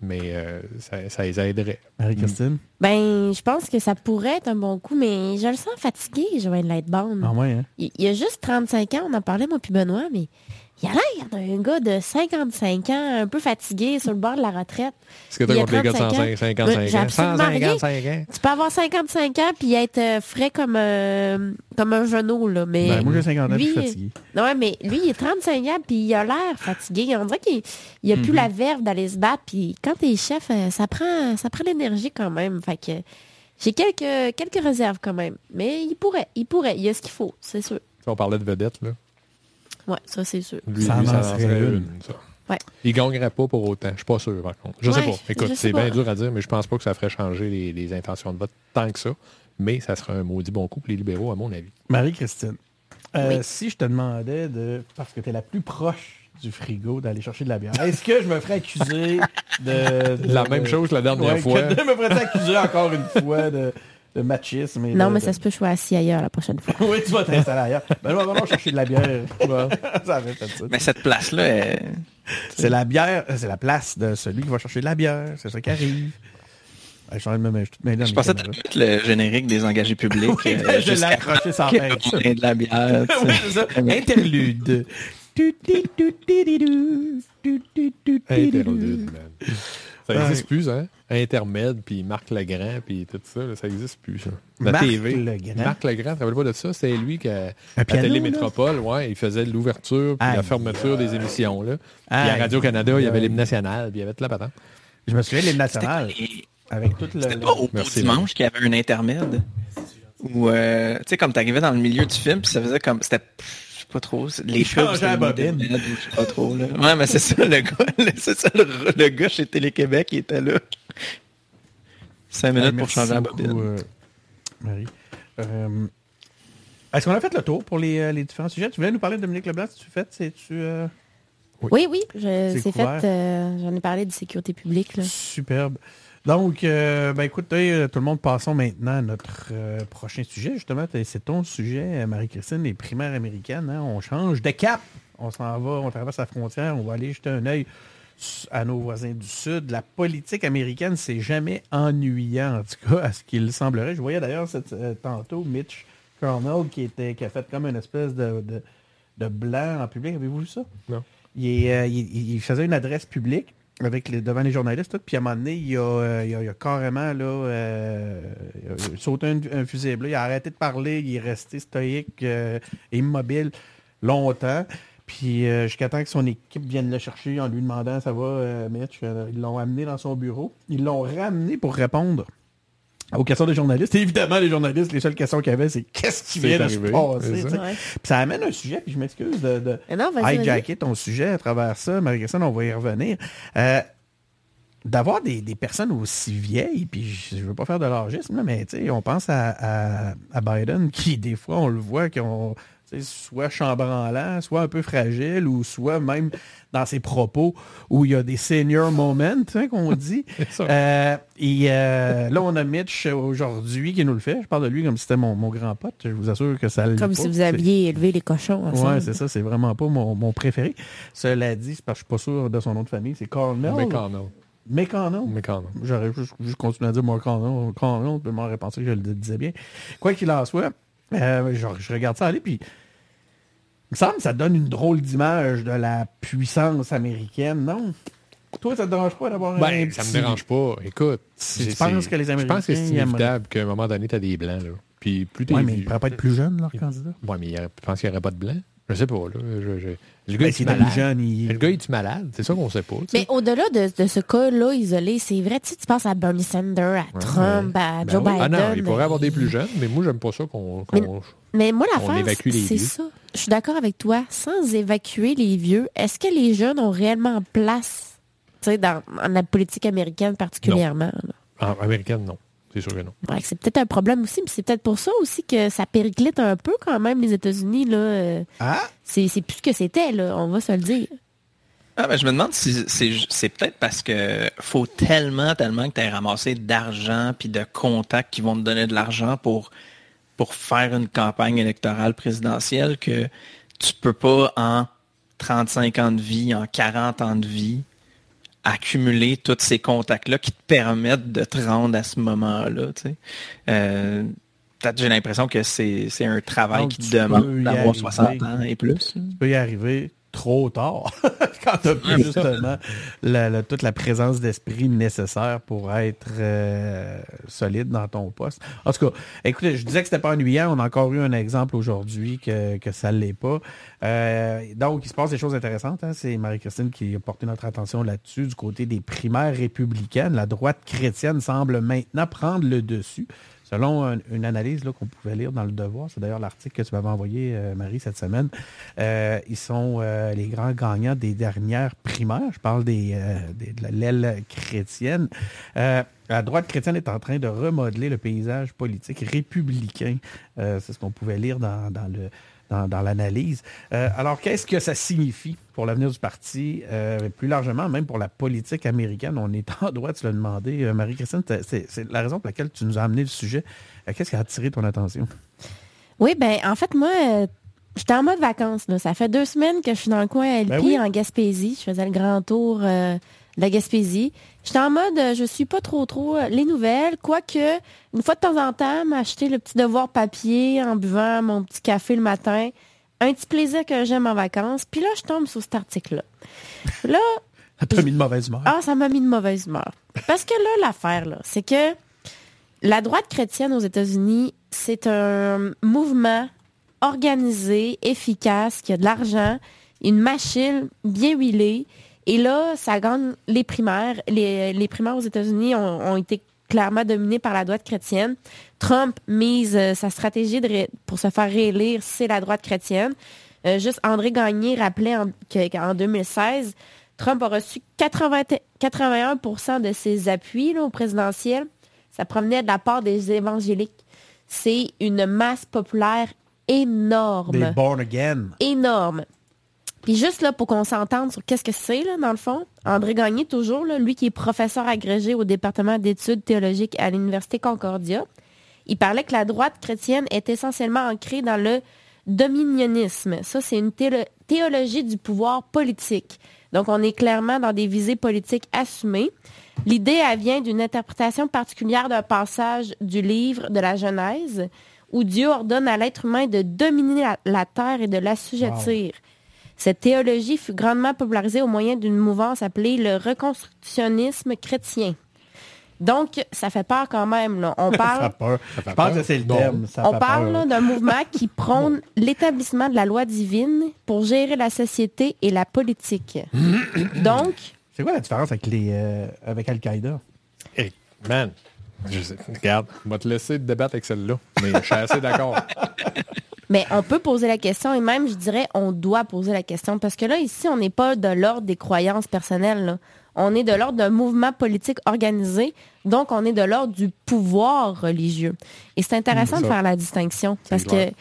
mais euh, ça, ça les aiderait.
Marie-Christine?
Ben, je pense que ça pourrait être un bon coup, mais je le sens fatigué, Joël Lightbound.
Ah ouais, hein?
Il, il a juste 35 ans, on en parlait, moi puis Benoît, mais il a l'air d'un gars de 55 ans, un peu fatigué, sur le bord de la retraite.
Est-ce que tu as contre les gars de
35 ans.
105, 55
Ouais, j'ai
ans?
absolument rien.
155 ans?
Tu peux avoir 55 ans puis être euh, frais comme, euh, comme un genou, là, mais...
Ben, moi, j'ai 50 ans, je suis fatigué.
Non, ouais, mais lui, il est 35 ans, puis il a l'air fatigué. On dirait qu'il il a plus la verve d'aller se battre. Puis quand t'es chef, euh, ça prend, ça prend l'énergie quand même. Fait que j'ai quelques, quelques réserves quand même. Mais il pourrait, il pourrait. Il y a ce qu'il faut, c'est sûr.
Si on parlait de vedette, là.
Ouais, ça, c'est sûr.
Lui,
Ça
lui,
en
ça en
serait
serait
une.
une, ça.
Ouais.
Il gagnerait pas pour autant. Je suis pas sûr, par contre. Je sais
Ouais,
pas. Écoute,
sais
c'est bien dur à dire, mais je pense pas que ça ferait changer les, les intentions de vote tant que ça. Mais ça serait un maudit bon coup pour les libéraux, à mon avis.
Marie-Christine, euh,
Oui.
si je te demandais de, parce que tu es la plus proche du frigo, d'aller chercher de la bière, est-ce que je me ferais accuser de... de-
La même chose que la dernière
Ouais,
fois.
que de me ferais accuser encore une fois de, de machisme. Et
non, mais ça se peut, je sois assis ailleurs la prochaine fois.
oui, tu vas t'installer ailleurs. Ben, je vais vraiment chercher de la bière. ça fait.
Mais cette place-là,
c'est la bière, c'est la place de celui qui va chercher de la bière. C'est ça qui arrive. Je, suis en
pensais le générique des engagés publics.
je l'ai accroché sans
fin. de la bière.
oui, c'est. Interlude.
Interlude, man. Ça n'existe plus, hein? Intermède, puis Marc Legrand, puis tout ça, là, ça n'existe plus, ça. La
Marc
TV.
Legrand?
Marc Legrand, tu te rappelles pas de ça? C'est lui qui, à
piano,
Télé
là?
Métropole, ouais, il faisait l'ouverture puis
Aïe.
la fermeture des émissions, là. Puis à. Radio-Canada, il y avait l'hymne national, puis il y avait toute la patente.
Je me souviens de l'hymne national.
Et-
Avec tout le...
C'était
le-
pas au
Merci,
dimanche qu'il y avait un intermède. Où, euh, tu sais, comme t'arrivais dans le milieu du film, puis ça faisait comme, c'était, pas trop, c'est- les pubs, intermède ou je sais pas trop, là. Ouais, mais c'est ça, le gars, le- c'est ça, le, le gars chez Télé-Québec, il était là. Cinq minutes pour changer la
beaucoup,
bobine.
euh, Marie. Euh, Est-ce qu'on a fait le tour pour les, euh, les différents sujets? Tu voulais nous parler de Dominique Leblanc, si tu fais, c'est-tu... euh,
Oui, oui, je-
C'est
c'est
couvert.
fait. euh, J'en ai parlé de sécurité publique. Là.
Superbe. Donc, euh, ben écoutez, euh, tout le monde, passons maintenant à notre euh, prochain sujet. Justement, c'est ton sujet, Marie-Christine, les primaires américaines. hein. On change de cap. On s'en va, on traverse la frontière, on va aller jeter un œil à nos voisins du Sud. La politique américaine, c'est jamais ennuyant, en tout cas, à ce qu'il semblerait. Je voyais d'ailleurs euh, tantôt Mitch Cornell qui, était, qui a fait comme une espèce de, de, de blanc en public. Avez-vous vu ça?
Non.
Il, est, il- il faisait une adresse publique avec les, devant les journalistes, tout, puis à un moment donné, il a, euh, il a- il a carrément là, euh, il a sauté un, un fusible. Il a arrêté de parler, il est resté stoïque, euh, immobile longtemps. Puis euh, jusqu'à temps que son équipe vienne le chercher en lui demandant ça va, euh, Mitch. Ils l'ont amené dans son bureau. Ils l'ont ramené pour répondre aux questions des journalistes. Et évidemment, les journalistes, les seules questions qu'ils avaient, c'est qu'est-ce qui vient de se passer.
ça.
Ouais.
Puis ça amène un sujet, puis je m'excuse de, de
non,
hijacker ton sujet à travers ça. Marie-Christine, on va y revenir. Euh, D'avoir des, des personnes aussi vieilles, puis je ne veux pas faire de l'âgisme, mais on pense à, à- à Biden qui, des fois, on le voit, qui ont soit chambranlant, soit un peu fragile, ou soit même dans ses propos où il y a des senior moments, hein, qu'on dit.
C'est ça.
Euh, et euh, là, on a Mitch aujourd'hui qui nous le fait. Je parle de lui comme si c'était mon, mon grand pote. Je vous assure que ça le
Comme
pas.
si vous
C'est-
aviez élevé les cochons ensemble.
Ouais, c'est ça, c'est vraiment pas mon, mon préféré. Cela dit, c'est parce que je suis pas sûr de son nom de famille, c'est Cornell.
McConnell.
McConnell.
McConnell.
J'aurais juste, juste continué à dire McConnell, Cornell, puis m'aurais pensé que je le disais bien. Quoi qu'il en soit, euh, je, je regarde ça aller, puis Il me semble que ça donne une drôle d'image de la puissance américaine, non? Toi, ça te dérange pas d'avoir un
Ben, ça me dérange pas. Écoute,
Tu
c'est-
penses que les
Je pense
Américains
que c'est inévitable qu'à un moment donné, tu as des blancs. Là. Puis plus t'es
Ouais, mais ils
vieux-
ne pourraient pas être plus jeunes, leur candidat.
Ouais, mais il y tu qu'il n'y aurait pas de blancs? Je sais pas. Là. Je- je- Le gars
Ben,
est malade.
jeune, il...
Le gars est-tu malade? C'est ça qu'on sait pas.
Mais au-delà de, de ce cas-là isolé, c'est vrai, tu sais, tu penses à Bernie Sanders, à Trump, à
Ben
Joe
oui.
Biden.
Ah non, il pourrait avoir des plus jeunes, mais moi, j'aime pas ça qu'on... qu'on-
Mais moi,
On
l'affaire, c'est ça. Je suis d'accord avec toi. Sans évacuer les vieux, est-ce que les jeunes ont réellement place tu sais, dans, dans la politique américaine particulièrement?
En américaine, non. C'est sûr que non.
Ouais, c'est peut-être un problème aussi, mais c'est peut-être pour ça aussi que ça périclite un peu quand même les États-Unis. là. euh,
Ah!
C'est c'est plus ce que c'était, là, on va se le dire.
Ah, ben, je me demande si c'est c'est peut-être parce que faut tellement, tellement que tu aies ramassé d'argent puis de contacts qui vont te donner de l'argent pour, pour faire une campagne électorale présidentielle que tu peux pas en 35 ans de vie, en 40 ans de vie, accumuler tous ces contacts-là qui te permettent de te rendre à ce moment-là. tu sais. Euh, j'ai l'impression que c'est un travail
Donc,
qui te demande d'avoir
arriver.
60 ans et plus.
Tu peux y arriver trop tard quand tu plus justement la- la- toute la présence d'esprit nécessaire pour être euh, solide dans ton poste. En tout cas, écoutez, je disais que c'était pas ennuyant. On a encore eu un exemple aujourd'hui que, que ça ne l'est pas. Euh, donc, il se passe des choses intéressantes. hein. C'est Marie-Christine qui a porté notre attention là-dessus. Du côté des primaires républicaines, la droite chrétienne semble maintenant prendre le dessus. Selon un- une analyse qu'on pouvait lire dans le Devoir, c'est d'ailleurs l'article que tu m'avais envoyé, euh, Marie, cette semaine, euh, ils sont euh, les grands gagnants des dernières primaires. Je parle des, euh, des- de la- l'aile chrétienne. Euh, la droite chrétienne est en train de remodeler le paysage politique républicain. Euh, c'est ce qu'on pouvait lire dans, dans le dans, dans l'analyse. Euh, alors, qu'est-ce que ça signifie pour l'avenir du parti, euh, plus largement, même pour la politique américaine? On est en droit de se le demander. Euh, Marie-Christine, c'est la raison pour laquelle tu nous as amené le sujet. Qu'est-ce qui a attiré ton attention?
Oui, ben en fait, moi, j'étais en mode vacances. Là. Ça fait deux semaines que je suis dans le coin LP
Ben oui.
en Gaspésie. Je faisais le grand tour la Gaspésie. J'étais en mode, euh, je suis pas trop trop euh, les nouvelles, quoique une fois de temps en temps, m'acheter le petit devoir papier en buvant mon petit café le matin. Un petit plaisir que j'aime en vacances. Puis là, je tombe sur cet article-là. Là,
Ça t'a mis de mauvaise humeur.
ah, ça m'a mis de mauvaise humeur. Parce que là, l'affaire, là, c'est que la droite chrétienne aux États-Unis, c'est un mouvement organisé, efficace, qui a de l'argent, une machine bien huilée. Et là, ça gagne les primaires. Les, les primaires aux États-Unis ont, ont été clairement dominées par la droite chrétienne. Trump mise euh, sa stratégie de ré- pour se faire réélire, c'est la droite chrétienne. Euh, juste André Gagné rappelait en- que- qu'en 2016, Trump a reçu 80 81% de ses appuis là, au présidentiel. Ça provenait de la part des évangéliques. C'est une masse populaire énorme
Des born again.
énorme. Puis juste là, pour qu'on s'entende sur qu'est-ce que c'est, là, dans le fond, André Gagné, toujours, là, lui qui est professeur agrégé au département d'études théologiques à l'Université Concordia, il parlait que la droite chrétienne est essentiellement ancrée dans le dominionnisme. Ça, c'est une théologie du pouvoir politique. Donc, on est clairement dans des visées politiques assumées. L'idée, elle vient d'une interprétation particulière d'un passage du livre de la Genèse, où Dieu ordonne à l'être humain de dominer la, la terre et de l'assujettir. Cette théologie fut grandement popularisée au moyen d'une mouvance appelée le reconstructionnisme chrétien. Donc, ça fait peur quand même. Là. On
Ça
parle
fait peur.
Ça fait
Je pense
peur.
que c'est le terme. ça
on parle d'un mouvement qui prône l'établissement de la loi divine pour gérer la société et la politique. Donc,
C'est quoi la différence avec, les, euh, avec Al-Qaïda?
Hey, man, je sais- regarde, on va te laisser te débattre avec celle-là, mais je suis assez d'accord.
mais on peut poser la question et même, je dirais, on doit poser la question parce que là, ici, on n'est pas de l'ordre des croyances personnelles. là. On est de l'ordre d'un mouvement politique organisé, donc on est de l'ordre du pouvoir religieux. Et c'est intéressant
Mm,
de faire la distinction parce
clair.
que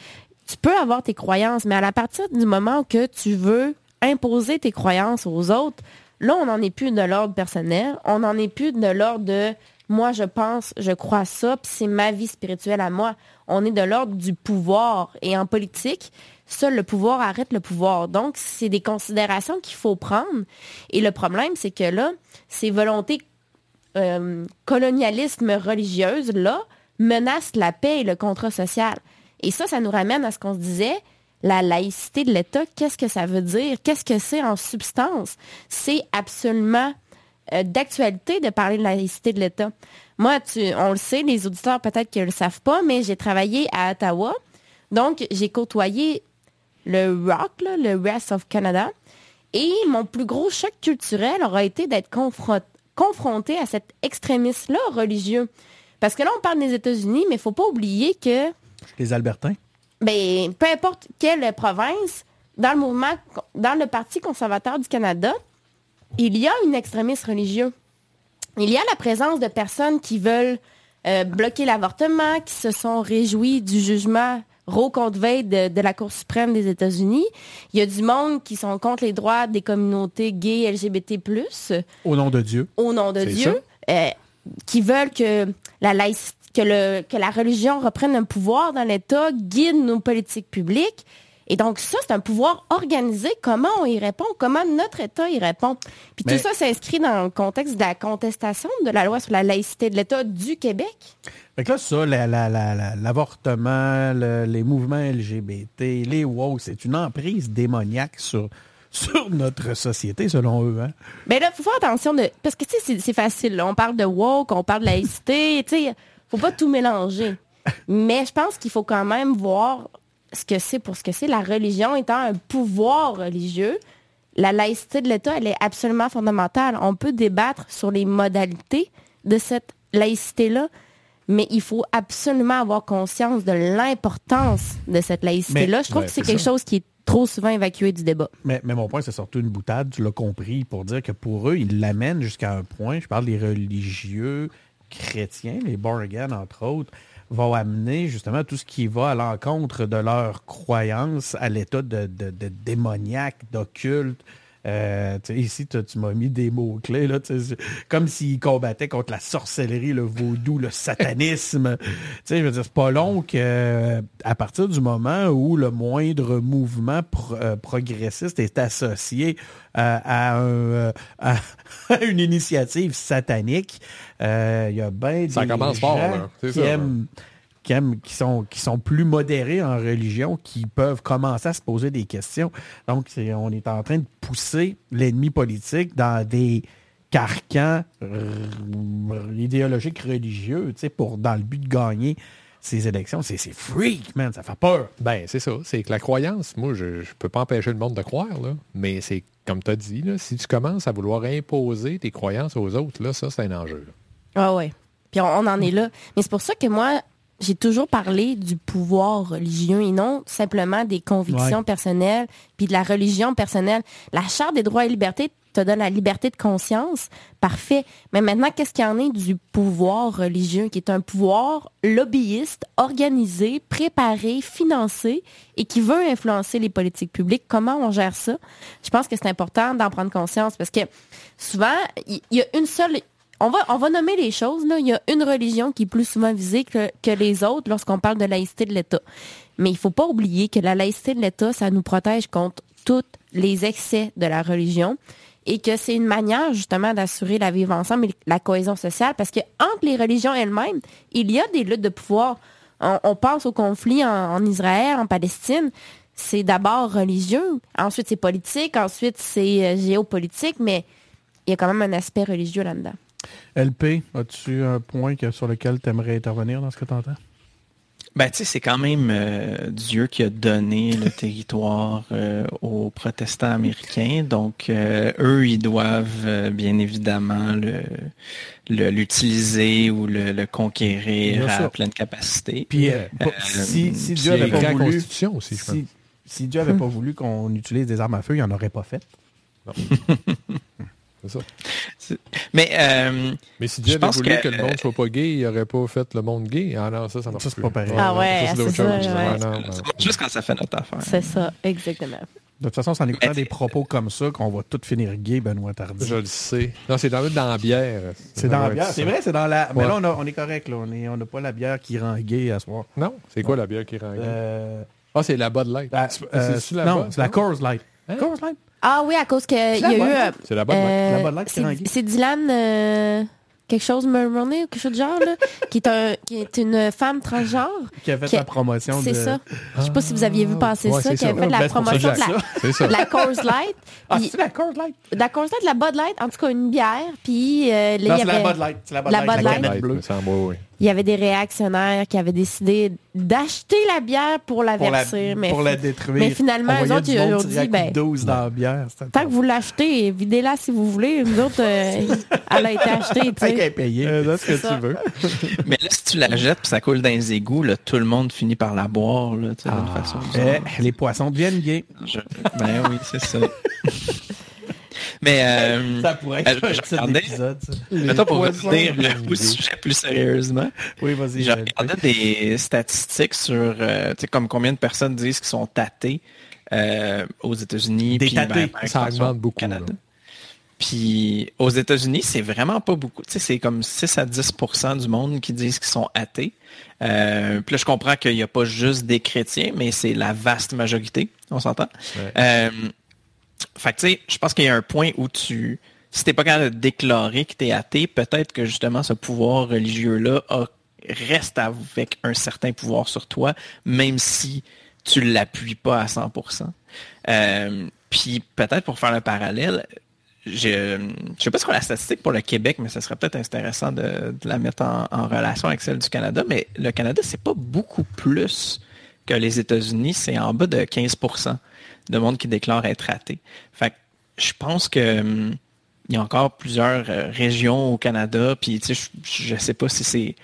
tu peux avoir tes croyances, mais à la partir du moment que tu veux imposer tes croyances aux autres, là, on n'en est plus de l'ordre personnel, on n'en est plus de l'ordre de moi, je pense, je crois ça, puis c'est ma vie spirituelle à moi. On est de l'ordre du pouvoir. Et en politique, seul le pouvoir arrête le pouvoir. Donc, c'est des considérations qu'il faut prendre. Et le problème, c'est que là, ces volontés euh, colonialisme religieuse, là, menacent la paix et le contrat social. Et ça, ça nous ramène à ce qu'on se disait. la laïcité de l'État, qu'est-ce que ça veut dire? Qu'est-ce que c'est en substance? C'est absolument euh, d'actualité de parler de la laïcité de l'État. Moi, tu, on le sait, les auditeurs peut-être qu'ils ne le savent pas, mais j'ai travaillé à Ottawa. Donc, j'ai côtoyé le ROC, là, le Rest of Canada. Et mon plus gros choc culturel aura été d'être confron- confronté à cet extrémisme-là religieux. Parce que là, on parle des États-Unis, mais il faut pas oublier que
Les Albertains.
ben, peu importe quelle province, dans le mouvement, dans le Parti conservateur du Canada, il y a une extrémiste religieux. Il y a la présence de personnes qui veulent euh, bloquer l'avortement, qui se sont réjouis du jugement Roe contre Wade de, de la Cour suprême des États-Unis. Il y a du monde qui sont contre les droits des communautés gays, LGBT+,
Au nom de Dieu.
au nom de Dieu, euh, qui veulent que la laïc- que, le, que la religion reprenne un pouvoir dans l'État, guide nos politiques publiques. Et donc ça, c'est un pouvoir organisé. Comment on y répond? Comment notre État y répond? Puis
Mais-
tout ça s'inscrit dans le contexte de la contestation de la loi sur la laïcité de l'État du Québec.
Fait que là, ça, la- la- la- la- l'avortement, le- les mouvements LGBT, les woke, c'est une emprise démoniaque sur, sur notre société, selon eux. Hein?
Mais là, il faut faire attention de. Parce que tu sais, c'est- c'est facile. là. On parle de woke, on parle de laïcité. Tu sais, faut pas tout mélanger. Mais je pense qu'il faut quand même voir ce que c'est pour ce que c'est. La religion étant un pouvoir religieux, la laïcité de l'État, elle est absolument fondamentale. On peut débattre sur les modalités de cette laïcité-là, mais il faut absolument avoir conscience de l'importance de cette laïcité-là. Je trouve
ouais,
que c'est quelque
ça.
chose qui est trop souvent évacué du débat.
Mais, mais mon point, c'est surtout une boutade, tu l'as compris, pour dire que pour eux, ils l'amènent jusqu'à un point, je parle des religieux chrétiens, les born again, entre autres, vont amener justement tout ce qui va à l'encontre de leur croyance à l'état de, de démoniaque, d'occulte. Euh, ici, tu, m'as mis des mots-clés, comme s'ils combattaient contre la sorcellerie, le vaudou, le satanisme. tu sais, je veux dire, c'est pas long que, euh, à partir du moment où le moindre mouvement pro- euh, progressiste est associé euh, à, un, à, à une initiative satanique, euh, il y a bien
Ça
des
commence fort,
gens
là. C'est
qui
ça,
aiment qui, aiment- qui sont, qui sont plus modérés en religion, qui peuvent commencer à se poser des questions. Donc, on est en train de pousser l'ennemi politique dans des carcans idéologiques religieux, tu sais, pour, dans le but de gagner ces élections. C'est c'est freak, man, ça fait peur.
Ben, c'est ça. C'est que la croyance, moi, je ne peux pas empêcher le monde de croire, là. Mais c'est comme tu as dit, là, si tu commences à vouloir imposer tes croyances aux autres, là, ça, c'est un enjeu. là.
Ah ouais. Puis on, on en est là. Mais c'est pour ça que moi, j'ai toujours parlé du pouvoir religieux et non simplement des convictions
Ouais.
personnelles puis de la religion personnelle. La Charte des droits et libertés te donne la liberté de conscience. Parfait. Mais maintenant, qu'est-ce qu'il y en est du pouvoir religieux, qui est un pouvoir lobbyiste, organisé, préparé, financé et qui veut influencer les politiques publiques? Comment on gère ça? Je pense que c'est important d'en prendre conscience parce que souvent, il il y a une seule on va, on va nommer les choses. Là. Il y a une religion qui est plus souvent visée que, les autres lorsqu'on parle de laïcité de l'État. Mais il ne faut pas oublier que la laïcité de l'État, ça nous protège contre tous les excès de la religion et que c'est une manière justement d'assurer la vivre ensemble et la cohésion sociale parce que entre les religions elles-mêmes, il y a des luttes de pouvoir. On, on pense au conflit en, en Israël, en Palestine. C'est d'abord religieux, ensuite c'est politique, ensuite c'est euh, géopolitique, mais il y a quand même un aspect religieux là-dedans.
LP, as-tu un point que- sur lequel tu aimerais intervenir dans ce que tu entends?
Ben, tu sais, c'est quand même euh, Dieu qui a donné le territoire euh, aux protestants américains. Donc, euh, eux, ils doivent euh, bien évidemment le le- l'utiliser ou le, le conquérir
Bien
à
sûr.
pleine capacité.
Puis, euh,
Euh,
si, si Dieu n'avait pas voulu...
Constitution aussi, je.
Si, si Dieu n'avait pas voulu qu'on utilise des armes à feu, il n'en aurait pas fait.
C'est ça.
Mais euh,
Mais si Dieu avait voulu
que-
que, le monde soit pas gay, il n'aurait pas fait le monde gay. Ah non, ça, ça marche
Ça, c'est pas pareil.
Ah ouais,
ça, c'est
ça,
choses.
ouais.
Ouais, non, non.
juste quand ça fait notre affaire.
C'est ça, exactement.
De toute façon, c'est en écoutant des propos comme ça qu'on va tout finir gay, Benoît Tardy.
Je le sais. Non, c'est dans, dans la bière.
C'est dans la bière. C'est vrai, c'est dans la. Mais
Ouais.
là, on, a- on est correct. Là. On n'a on n'a pas la bière qui rend gay à soir.
Non, c'est quoi la bière qui rend gay?
Euh,
Ah, c'est la Bud Light.
la-
C'est-
euh,
la
non, c'est la? Coors Light.
Hein?
Coors Light?
Ah oui, à cause qu'il y a
la
eu... Euh,
Light.
C'est la Light.
euh,
La
c'est- Dylan... euh, quelque chose Mulroney ou quelque chose de genre, là, qui, est un, qui est une femme transgenre.
Qui a fait
Qui-
la promotion de...
C'est ça. Je sais pas si vous aviez vu passer
Ouais,
ça,
c'est
qui avait
ça.
fait de
Ben,
la
c'est pour ça que
promotion de
j'ai
la.
C'est ça.
de la Coors Light.
Ah,
Puis-
c'est la Coors Light?
de la Coors Light, de la Bud Light, en tout cas une bière. Puis euh, là,
Non,
il y
c'est la
avait-
Bud Light. C'est la Bud
La
Light.
Bud
la
Light.
canette bleue.
oui.
Il y avait des réactionnaires qui avaient décidé d'acheter la bière pour la
Pour la,
verser. mais,
pour la détruire.
mais finalement, eux autres, ils ont dit, ben,
de 12 dans la bière. C'était
tant que vous l'achetez, videz-la si vous voulez. Nous autres, euh, elle a été achetée, tu
Tant qu'elle est
sais.
payée.
Euh,
là, ce que
ça.
tu veux.
Mais là, si tu la jettes puis ça coule dans les égouts, là, tout le monde finit par la boire, là,
Ah.
façon.
Eh, les poissons deviennent gays.
Je- Ben oui, c'est ça. Mais, euh,
Ça pourrait
euh,
être un
regardais-
d'épisode, ça.
mettons pour revenir euh, au sujet plus sérieusement,
Oui, vas-y.
j'ai
euh,
regardé des statistiques sur, euh, tu sais, comme combien de personnes disent qu'ils sont tâtés euh, aux États-Unis.
Des
puis,
tâtés,
par
ça augmente beaucoup,
au Canada. Puis aux États-Unis, c'est vraiment pas beaucoup. Tu sais, c'est comme 6 à 10% du monde qui disent qu'ils sont athées. Euh, puis là, je comprends qu'il n'y a pas juste des chrétiens, mais c'est la vaste majorité, on s'entend.
Ouais.
Euh, fait que tu sais, je pense qu'il y a un point où tu, si t'es pas capable de déclarer que t'es athée, peut-être que justement ce pouvoir religieux-là reste avec un certain pouvoir sur toi, même si tu l'appuies pas à 100%. Euh, puis peut-être pour faire le parallèle, je ne sais pas qu'on la statistique pour le Québec, mais ce serait peut-être intéressant de, la mettre en, en relation avec celle du Canada. Mais le Canada, c'est pas beaucoup plus que les États-Unis. C'est en bas de 15 de monde qui déclare être athée. Fait je pense que hum, il y a encore plusieurs euh, régions au Canada, puis tu sais, je, je sais pas si c'est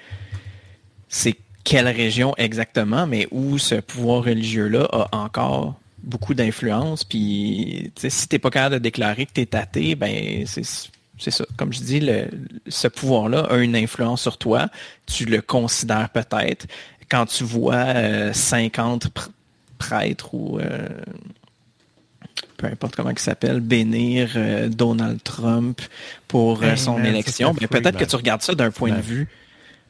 c'est quelle région exactement, mais où ce pouvoir religieux-là a encore beaucoup d'influence. Puis, tu si t'es pas capable de déclarer que t'es athée, ben c'est ça. Comme je dis, le, ce pouvoir-là a une influence sur toi. Tu le considères peut-être. Quand tu vois euh, 50 pr- prêtres ou euh, peu importe comment il s'appelle, bénir euh, Donald Trump pour euh,
Hey,
son
man,
élection,
serait
ben, peut-être que tu regardes ça d'un point de vue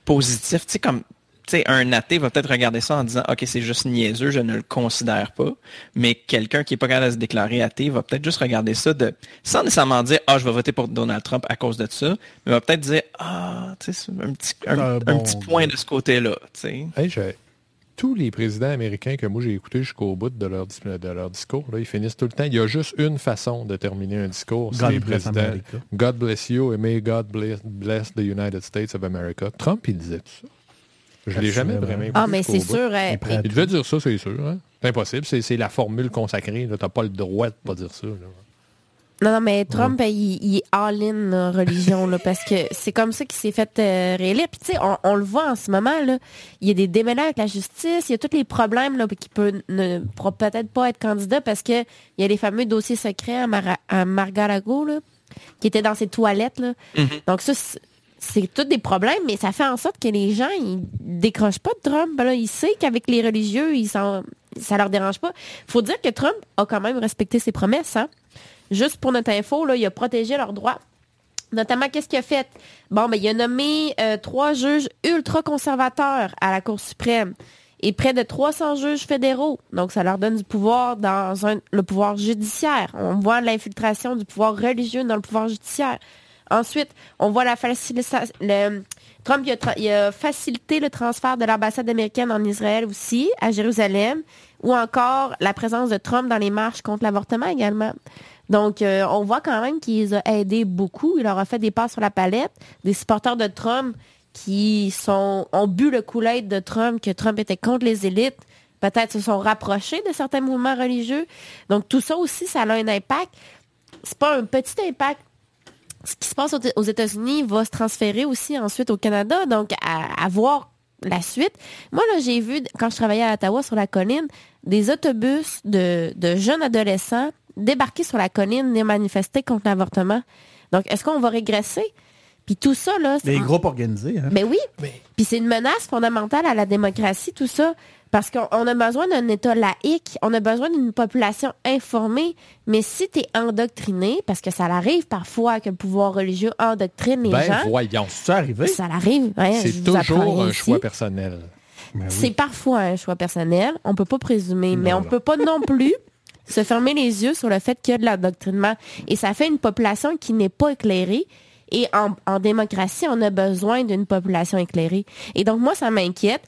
positif. Tu sais, comme tu sais, un athée va peut-être regarder ça en disant OK, c'est juste niaiseux, je ne le considère pas. Mais quelqu'un qui est pas capable de se déclarer athée va peut-être juste regarder ça de sans nécessairement dire Ah, je vais voter pour Donald Trump à cause de ça, mais va peut-être dire Ah, tu sais, un petit, un,
Un
un
bon
petit point de ce côté-là. tu sais.
Hey, j'ai- tous les présidents américains que moi j'ai écoutés jusqu'au bout de leur, dis- de leur discours, là, ils finissent tout le temps. Il y a juste une façon de terminer un discours. C'est
God
les
bless
présidents.
America.
God bless you and may God bless, bless the United States of America. Trump, il disait tout ça. Je l'ai jamais vraiment
Ah, mais c'est sûr. euh,
prêt.
Il devait dire ça, c'est sûr. Hein? C'est impossible. C'est la formule consacrée. Tu n'as pas le droit de pas dire ça. là.
Non, non, mais Trump, il, il est all-in religion, là, parce que c'est comme ça qu'il s'est fait euh, réélire. Puis, tu sais, on, on le voit en ce moment, là. Il y a des démêlés avec la justice, il y a tous les problèmes, là, qui peut ne pourra peut-être pas être candidat parce que il y a les fameux dossiers secrets à, Mara- à Mar-a-Lago, là, qui étaient dans ses toilettes, là. Donc, ça, c'est- c'est tous des problèmes, mais ça fait en sorte que les gens, ils décrochent pas de Trump. Ben là, il sait qu'avec les religieux, ils sont, ça leur dérange pas. faut dire que Trump a quand même respecté ses promesses, hein. Juste pour notre info, là, il a protégé leurs droits. Notamment, qu'est-ce qu'il a fait? Bon, ben, il a nommé euh, trois juges ultra-conservateurs à la Cour suprême et près de 300 juges fédéraux. Donc, ça leur donne du pouvoir dans le pouvoir judiciaire. On voit l'infiltration du pouvoir religieux dans le pouvoir judiciaire. Ensuite, on voit la facilitation. Trump a, il a facilité le transfert de l'ambassade américaine en Israël aussi, à Jérusalem, ou encore la présence de Trump dans les marches contre l'avortement également. Donc, euh, on voit quand même qu'il les a aidés beaucoup. Il leur a fait des passes sur la palette. Des supporters de Trump qui ont bu le Kool-Aid de Trump, que Trump était contre les élites, peut-être se sont rapprochés de certains mouvements religieux. Donc, tout ça aussi, ça a un impact. C'est pas un petit impact ce qui se passe aux États-Unis va se transférer aussi ensuite au Canada, donc à, voir la suite. Moi, là, j'ai vu, quand je travaillais à Ottawa sur la colline, des autobus de jeunes adolescents débarquer sur la colline et manifester contre l'avortement. Donc, est-ce qu'on va régresser? Puis tout ça, là... c'est-
Des groupes organisés. Hein?
ben oui. Puis c'est une menace fondamentale à la démocratie, tout ça. Parce qu'on on a besoin d'un État laïque, on a besoin d'une population informée. Mais si tu es endoctriné, parce que ça arrive parfois que le pouvoir religieux endoctrine les
Ben
gens,
voyons.
C'est arrivé?
ça arrive. hein, je
C'est toujours un
ici.
choix personnel.
Ben oui.
C'est parfois un choix personnel. On peut pas présumer, mais on
non.
peut pas non plus se fermer les yeux sur le fait qu'il y a de l'endoctrinement. Et ça fait une population qui n'est pas éclairée Et en, en démocratie, on a besoin d'une population éclairée. Et donc, moi, ça m'inquiète.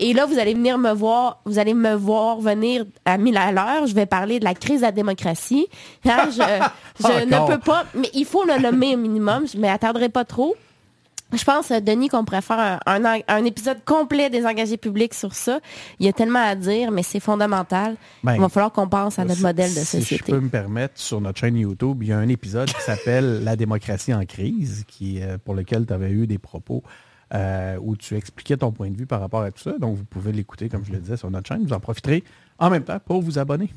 Et là, vous allez venir me voir, vous allez me voir venir à mille à l'heure. Je vais parler de la crise de la démocratie. Hein, je je ne peux pas, mais il faut le nommer au minimum. Je ne m'attarderai pas trop. Je pense, euh, Denis, qu'on pourrait faire un, un- un épisode complet des engagés publics sur ça. Il y a tellement à dire, mais c'est fondamental.
Ben,
il va falloir qu'on pense à notre
Si-
modèle de
si
société.
je peux me permettre, sur notre chaîne YouTube, il y a un épisode qui s'appelle La démocratie en crise, qui, euh, pour lequel tu avais eu des propos euh, où tu expliquais ton point de vue par rapport à tout ça. Donc, vous pouvez l'écouter, comme je le disais, sur notre chaîne. Vous en profiterez en même temps pour vous abonner.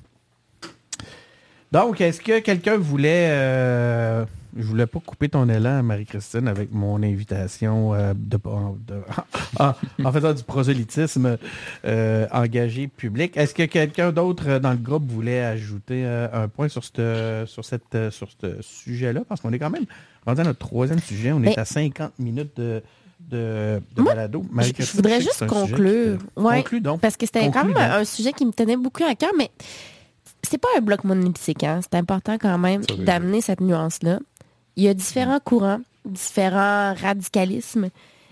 Donc, est-ce que quelqu'un voulait... euh, je voulais pas couper ton élan, Marie-Christine, avec mon invitation euh, de, de- en, en faisant du prosélytisme euh, engagé public? Est-ce que quelqu'un d'autre dans le groupe voulait ajouter euh, un point sur, ce sur, cette, sur ce sujet-là? Parce qu'on est quand même rendu à notre troisième sujet. On est
Mais-
à 50 minutes de, de, de
Moi,
balado.
Je,
Marie-Christine,
je voudrais juste conclure.
te-
Ouais,
Conclue donc.
Parce que c'était quand même un sujet qui me tenait beaucoup à cœur, mais c'est pas un bloc monolithique. Hein? C'est important quand même d'amener cette nuance-là. Il y a différents courants, différents radicalismes,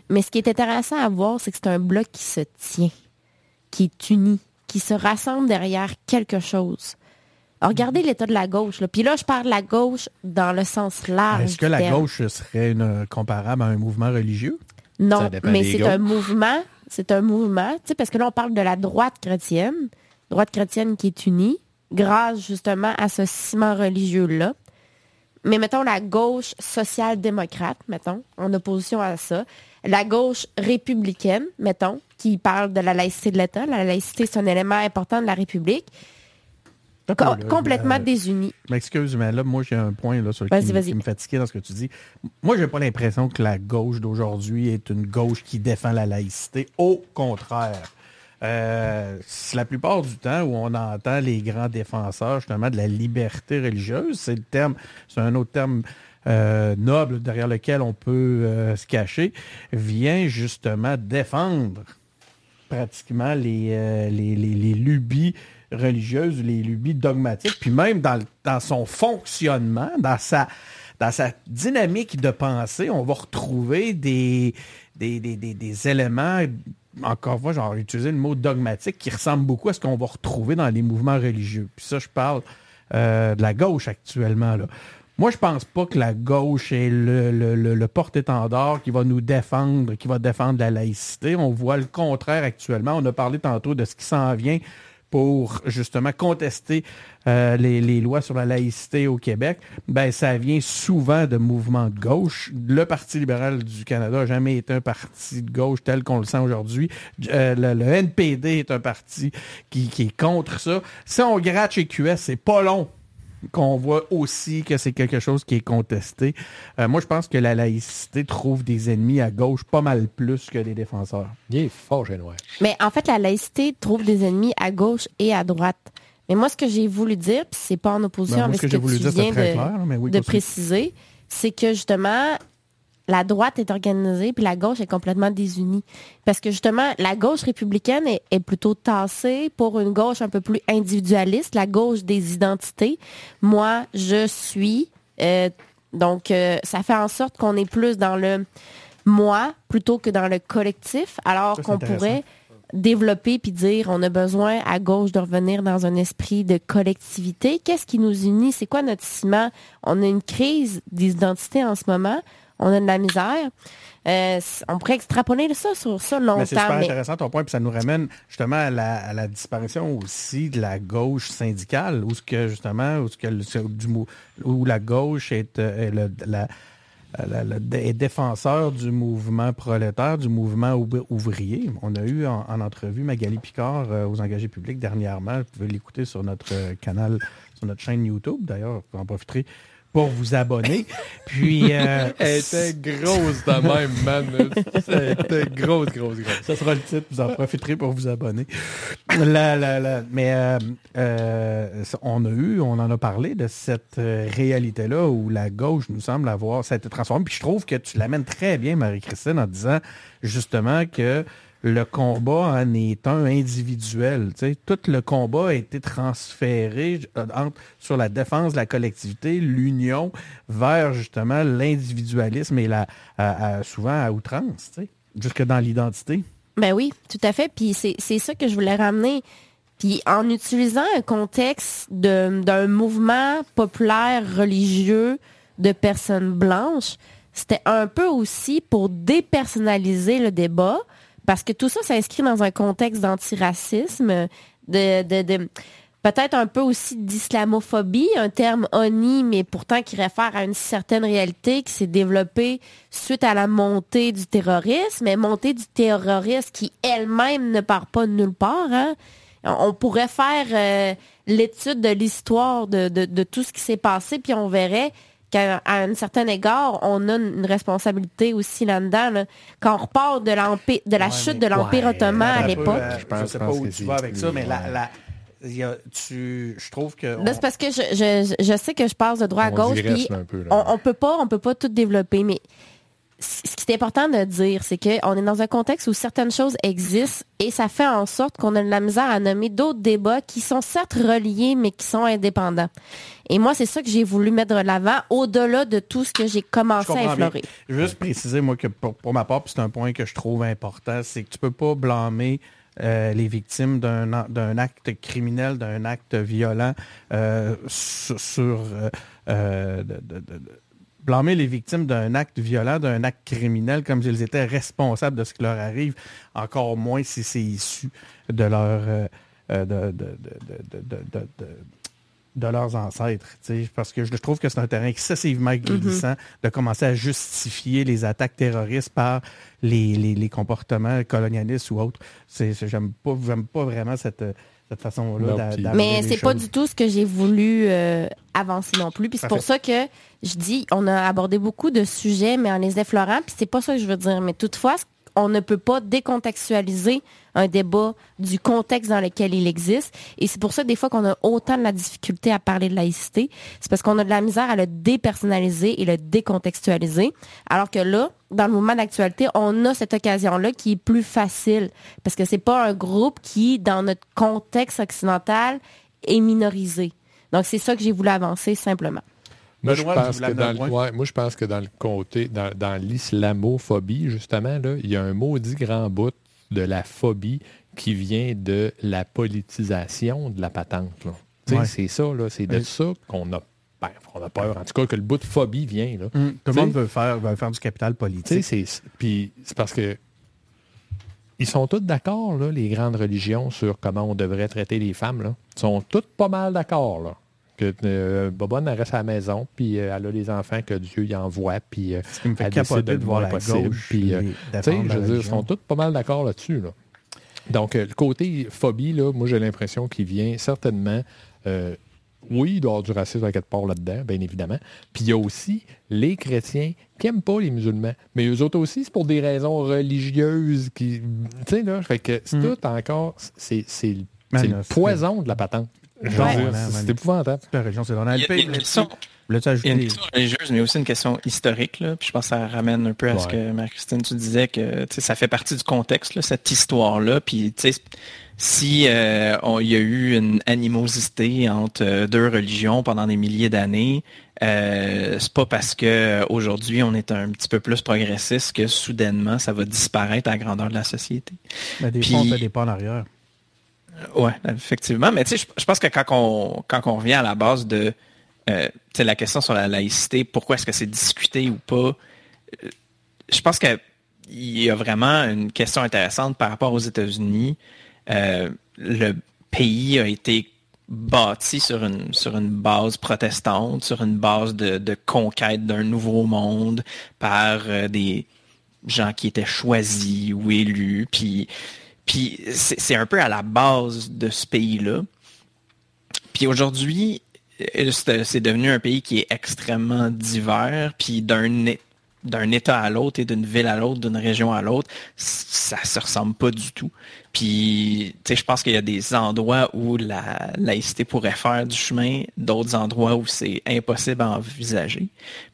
mais ce qui est intéressant à voir, c'est que c'est un bloc qui se tient, qui est uni, qui se rassemble derrière quelque chose. Alors, regardez l'état de la gauche. Là. Puis là, je parle de la gauche dans le sens large.
Est-ce que la
terme.
gauche serait une, comparable à un mouvement religieux?
Non, mais c'est un mouvement. C'est un mouvement, tu sais, parce que là, on parle de la droite chrétienne, droite chrétienne qui est unie, grâce justement à ce ciment religieux-là. Mais mettons la gauche social-démocrate, mettons, en opposition à ça. La gauche républicaine, mettons, qui parle de la laïcité de l'État. La laïcité, c'est un élément important de la République. Com-
là,
complètement désunie.
Je m'excuse, mais là, moi, j'ai un point là, sur qui, qui me fatiguait dans ce que tu dis. Moi, j'ai pas l'impression que la gauche d'aujourd'hui est une gauche qui défend la laïcité. Au contraire. Euh, la plupart du temps où on entend les grands défenseurs justement de la liberté religieuse, c'est un autre terme euh, noble derrière lequel on peut euh, se cacher, vient justement défendre pratiquement les, euh, les, les- les lubies religieuses, les lubies dogmatiques, puis même dans, dans son fonctionnement, dans sa, dans sa dynamique de pensée, on va retrouver des, des, des- des éléments, encore une fois, genre utiliser le mot dogmatique, qui ressemble beaucoup à ce qu'on va retrouver dans les mouvements religieux. Puis ça, je parle euh, de la gauche actuellement. Là. Moi, je pense pas que la gauche est le, le- le- le porte-étendard qui va nous défendre, qui va défendre la laïcité. On voit le contraire actuellement. On a parlé tantôt de ce qui s'en vient pour justement contester euh, les, lois sur la laïcité au Québec. Ben, ça vient souvent de mouvements de gauche. Le Parti libéral du Canada n'a jamais été un parti de gauche tel qu'on le sent aujourd'hui. Euh, le, le NPD est un parti qui, qui est contre ça. Si on gratte chez QS, c'est pas long qu'on voit aussi que c'est quelque chose qui est contesté. Euh, moi, je pense que la laïcité trouve des ennemis à gauche pas mal plus que des défenseurs.
Il est fort génois.
Mais en fait, la laïcité trouve des ennemis à gauche et à droite. Mais moi, ce que j'ai voulu dire, puis c'est pas en opposition
Ben, moi,
avec
ce que
ce
j'ai
que,
voulu
tu
dire,
viens
c'est très
de,
clair, mais oui,
de préciser, c'est que justement, la droite est organisée, puis la gauche est complètement désunie. Parce que justement, la gauche républicaine est, est plutôt tassée pour une gauche un peu plus individualiste, la gauche des identités. Moi, je suis. euh, donc, euh, ça fait en sorte qu'on est plus dans le moi plutôt que dans le collectif, alors qu'on pourrait développer puis dire on a besoin à gauche de revenir dans un esprit de collectivité. Qu'est-ce qui nous unit? C'est quoi notre ciment? On a une crise d'identité en ce moment. On a de la misère. Euh, on pourrait extrapoler ça sur ça
Mais c'est super
longtemps. Mais,
intéressant ton point, puis ça nous ramène justement à la, à la disparition aussi de la gauche syndicale, où ce que justement, où ce que le- c'est du où la gauche est, euh, est le- la, la- la- est défenseur du mouvement prolétaire, du mouvement ouvri- ouvrier. On a eu en, en entrevue Magali Picard euh, aux engagés publics dernièrement. Vous pouvez l'écouter sur notre canal, sur notre chaîne YouTube. D'ailleurs, vous en profiterez pour vous abonner. Puis, euh,
Elle était grosse de même, man. C'était grosse, grosse, grosse.
Ça sera le titre, vous en profiterez pour vous abonner. Mais euh, euh, on a eu, on en a parlé de cette euh, réalité-là où la gauche nous semble avoir, ça a été transformé. Puis je trouve que tu l'amènes très bien, Marie-Christine, en disant justement que le combat en est un individuel. Tout le combat a été transféré euh, sur la défense de la collectivité, l'union, vers justement l'individualisme et la, souvent à outrance, jusque dans l'identité.
Ben oui, tout à fait. Puis c'est ça que je voulais ramener. Puis en utilisant un contexte d'un mouvement populaire religieux de personnes blanches, c'était un peu aussi pour dépersonnaliser le débat, parce que tout ça s'inscrit dans un contexte d'antiracisme, de, de, peut-être un peu aussi d'islamophobie, un terme honni, mais pourtant qui réfère à une certaine réalité qui s'est développée suite à la montée du terrorisme, mais montée du terrorisme qui elle-même ne part pas de nulle part. Hein? On pourrait faire euh, l'étude de l'histoire de, de, de, tout ce qui s'est passé, puis on verrait qu'à un certain égard, on a une responsabilité aussi là-dedans. Quand on repart de, de la chute de l'Empire ottoman à l'époque.
je ne sais pas où tu vas avec ça, mais la, tu, je trouve que...
C'est parce que je, je, sais que je passe de droite à gauche, puis on, on, peut pas, on peut pas tout développer, mais ce qui est important de dire, c'est qu'on est dans un contexte où certaines choses existent et ça fait en sorte qu'on a de la misère à nommer d'autres débats qui sont certes reliés, mais qui sont indépendants. Et moi, c'est ça que j'ai voulu mettre de l'avant, au-delà de tout ce que j'ai commencé à effleurer.
Juste préciser, moi, que pour, ma part, c'est un point que je trouve important, c'est que tu peux pas blâmer euh, les victimes d'un acte criminel, d'un acte violent euh, sur, euh, blâmer les victimes d'un acte violent, d'un acte criminel, comme s'ils étaient responsables de ce qui leur arrive, encore moins si c'est issu de leur de, de, leurs ancêtres. Parce que je trouve que c'est un terrain excessivement mm-hmm. glissant de commencer à justifier les attaques terroristes par les, comportements colonialistes ou autres. J'aime pas, pas vraiment cette cette façon-là
Mais c'est pas du tout ce que j'ai voulu euh, avancer non plus. Puis c'est pour ça que je dis, on a abordé beaucoup de sujets, mais en les effleurant, puis c'est pas ça que je veux dire. Mais toutefois, on ne peut pas décontextualiser un débat du contexte dans lequel il existe. Et c'est pour ça, des fois, qu'on a autant de la difficulté à parler de laïcité. C'est parce qu'on a de la misère à le dépersonnaliser et le décontextualiser. Alors que là, dans le mouvement d'actualité, on a cette occasion-là qui est plus facile. Parce que c'est pas un groupe qui, dans notre contexte occidental, est minorisé. Donc, c'est ça que j'ai voulu avancer simplement.
Moi, je pense que dans le, moi, je pense que dans le côté, dans, dans l'islamophobie, justement, là, il y a un maudit grand bout de la phobie qui vient de la politisation de la patente. C'est ça, C'est de ça qu'on a ben, on a peur. En tout cas, que le bout de phobie vient. Là.
Hum, tout le monde veut faire, veut faire du capital politique.
Puis c'est parce que ils sont tous d'accord, les grandes religions, sur comment on devrait traiter les femmes. Là. Ils sont toutes pas mal d'accord. Là que euh, Bobonne reste à la maison, puis euh, elle a les enfants que Dieu y envoie, puis euh,
elle décide de, voir la possible. Puis,
je veux dire, ils sont tous pas mal d'accord là-dessus. Donc, le côté phobie, là, moi, j'ai l'impression qu'il vient certainement... oui, il doit y avoir du racisme à quelque part là-dedans, bien évidemment. Puis il y a aussi les chrétiens qui n'aiment pas les musulmans. Mais eux autres aussi, c'est pour des raisons religieuses qui. Tu sais, là, fait que c'est mm. tout encore. C'est le poison de la patente. C'est épouvantable.
La région, c'est dans Il y a une question, religieuse, mais aussi une question historique. Là, puis je pense que ça ramène un peu à ce que Marie-Christine, tu disais, que ça fait partie du contexte, cette histoire-là. Puis si euh, il y a eu une animosité entre euh, deux religions pendant des milliers d'années, euh, c'est pas parce que aujourd'hui on est un petit peu plus progressiste que soudainement ça va disparaître à la grandeur de la société.
Mais des fois, on fait des pas en arrière.
Oui, effectivement. Mais tu sais, je pense que quand on, quand on revient à la base de euh, la question sur la laïcité, pourquoi est-ce que c'est discuté ou pas, euh, je pense qu'il y a vraiment une question intéressante par rapport aux États-Unis. Euh, le pays a été bâti sur une, sur une base protestante, sur une base de, de conquête d'un nouveau monde par des gens qui étaient choisis ou élus. Puis puis c'est un peu à la base de ce pays-là. Puis aujourd'hui, euh, c'est devenu un pays qui est extrêmement divers, puis d'un État à l'autre et d'une ville à l'autre, d'une région à l'autre, ça se ressemble pas du tout. Puis, tu sais, je pense qu'il y a des endroits où la laïcité pourrait faire du chemin, d'autres endroits où c'est impossible à envisager.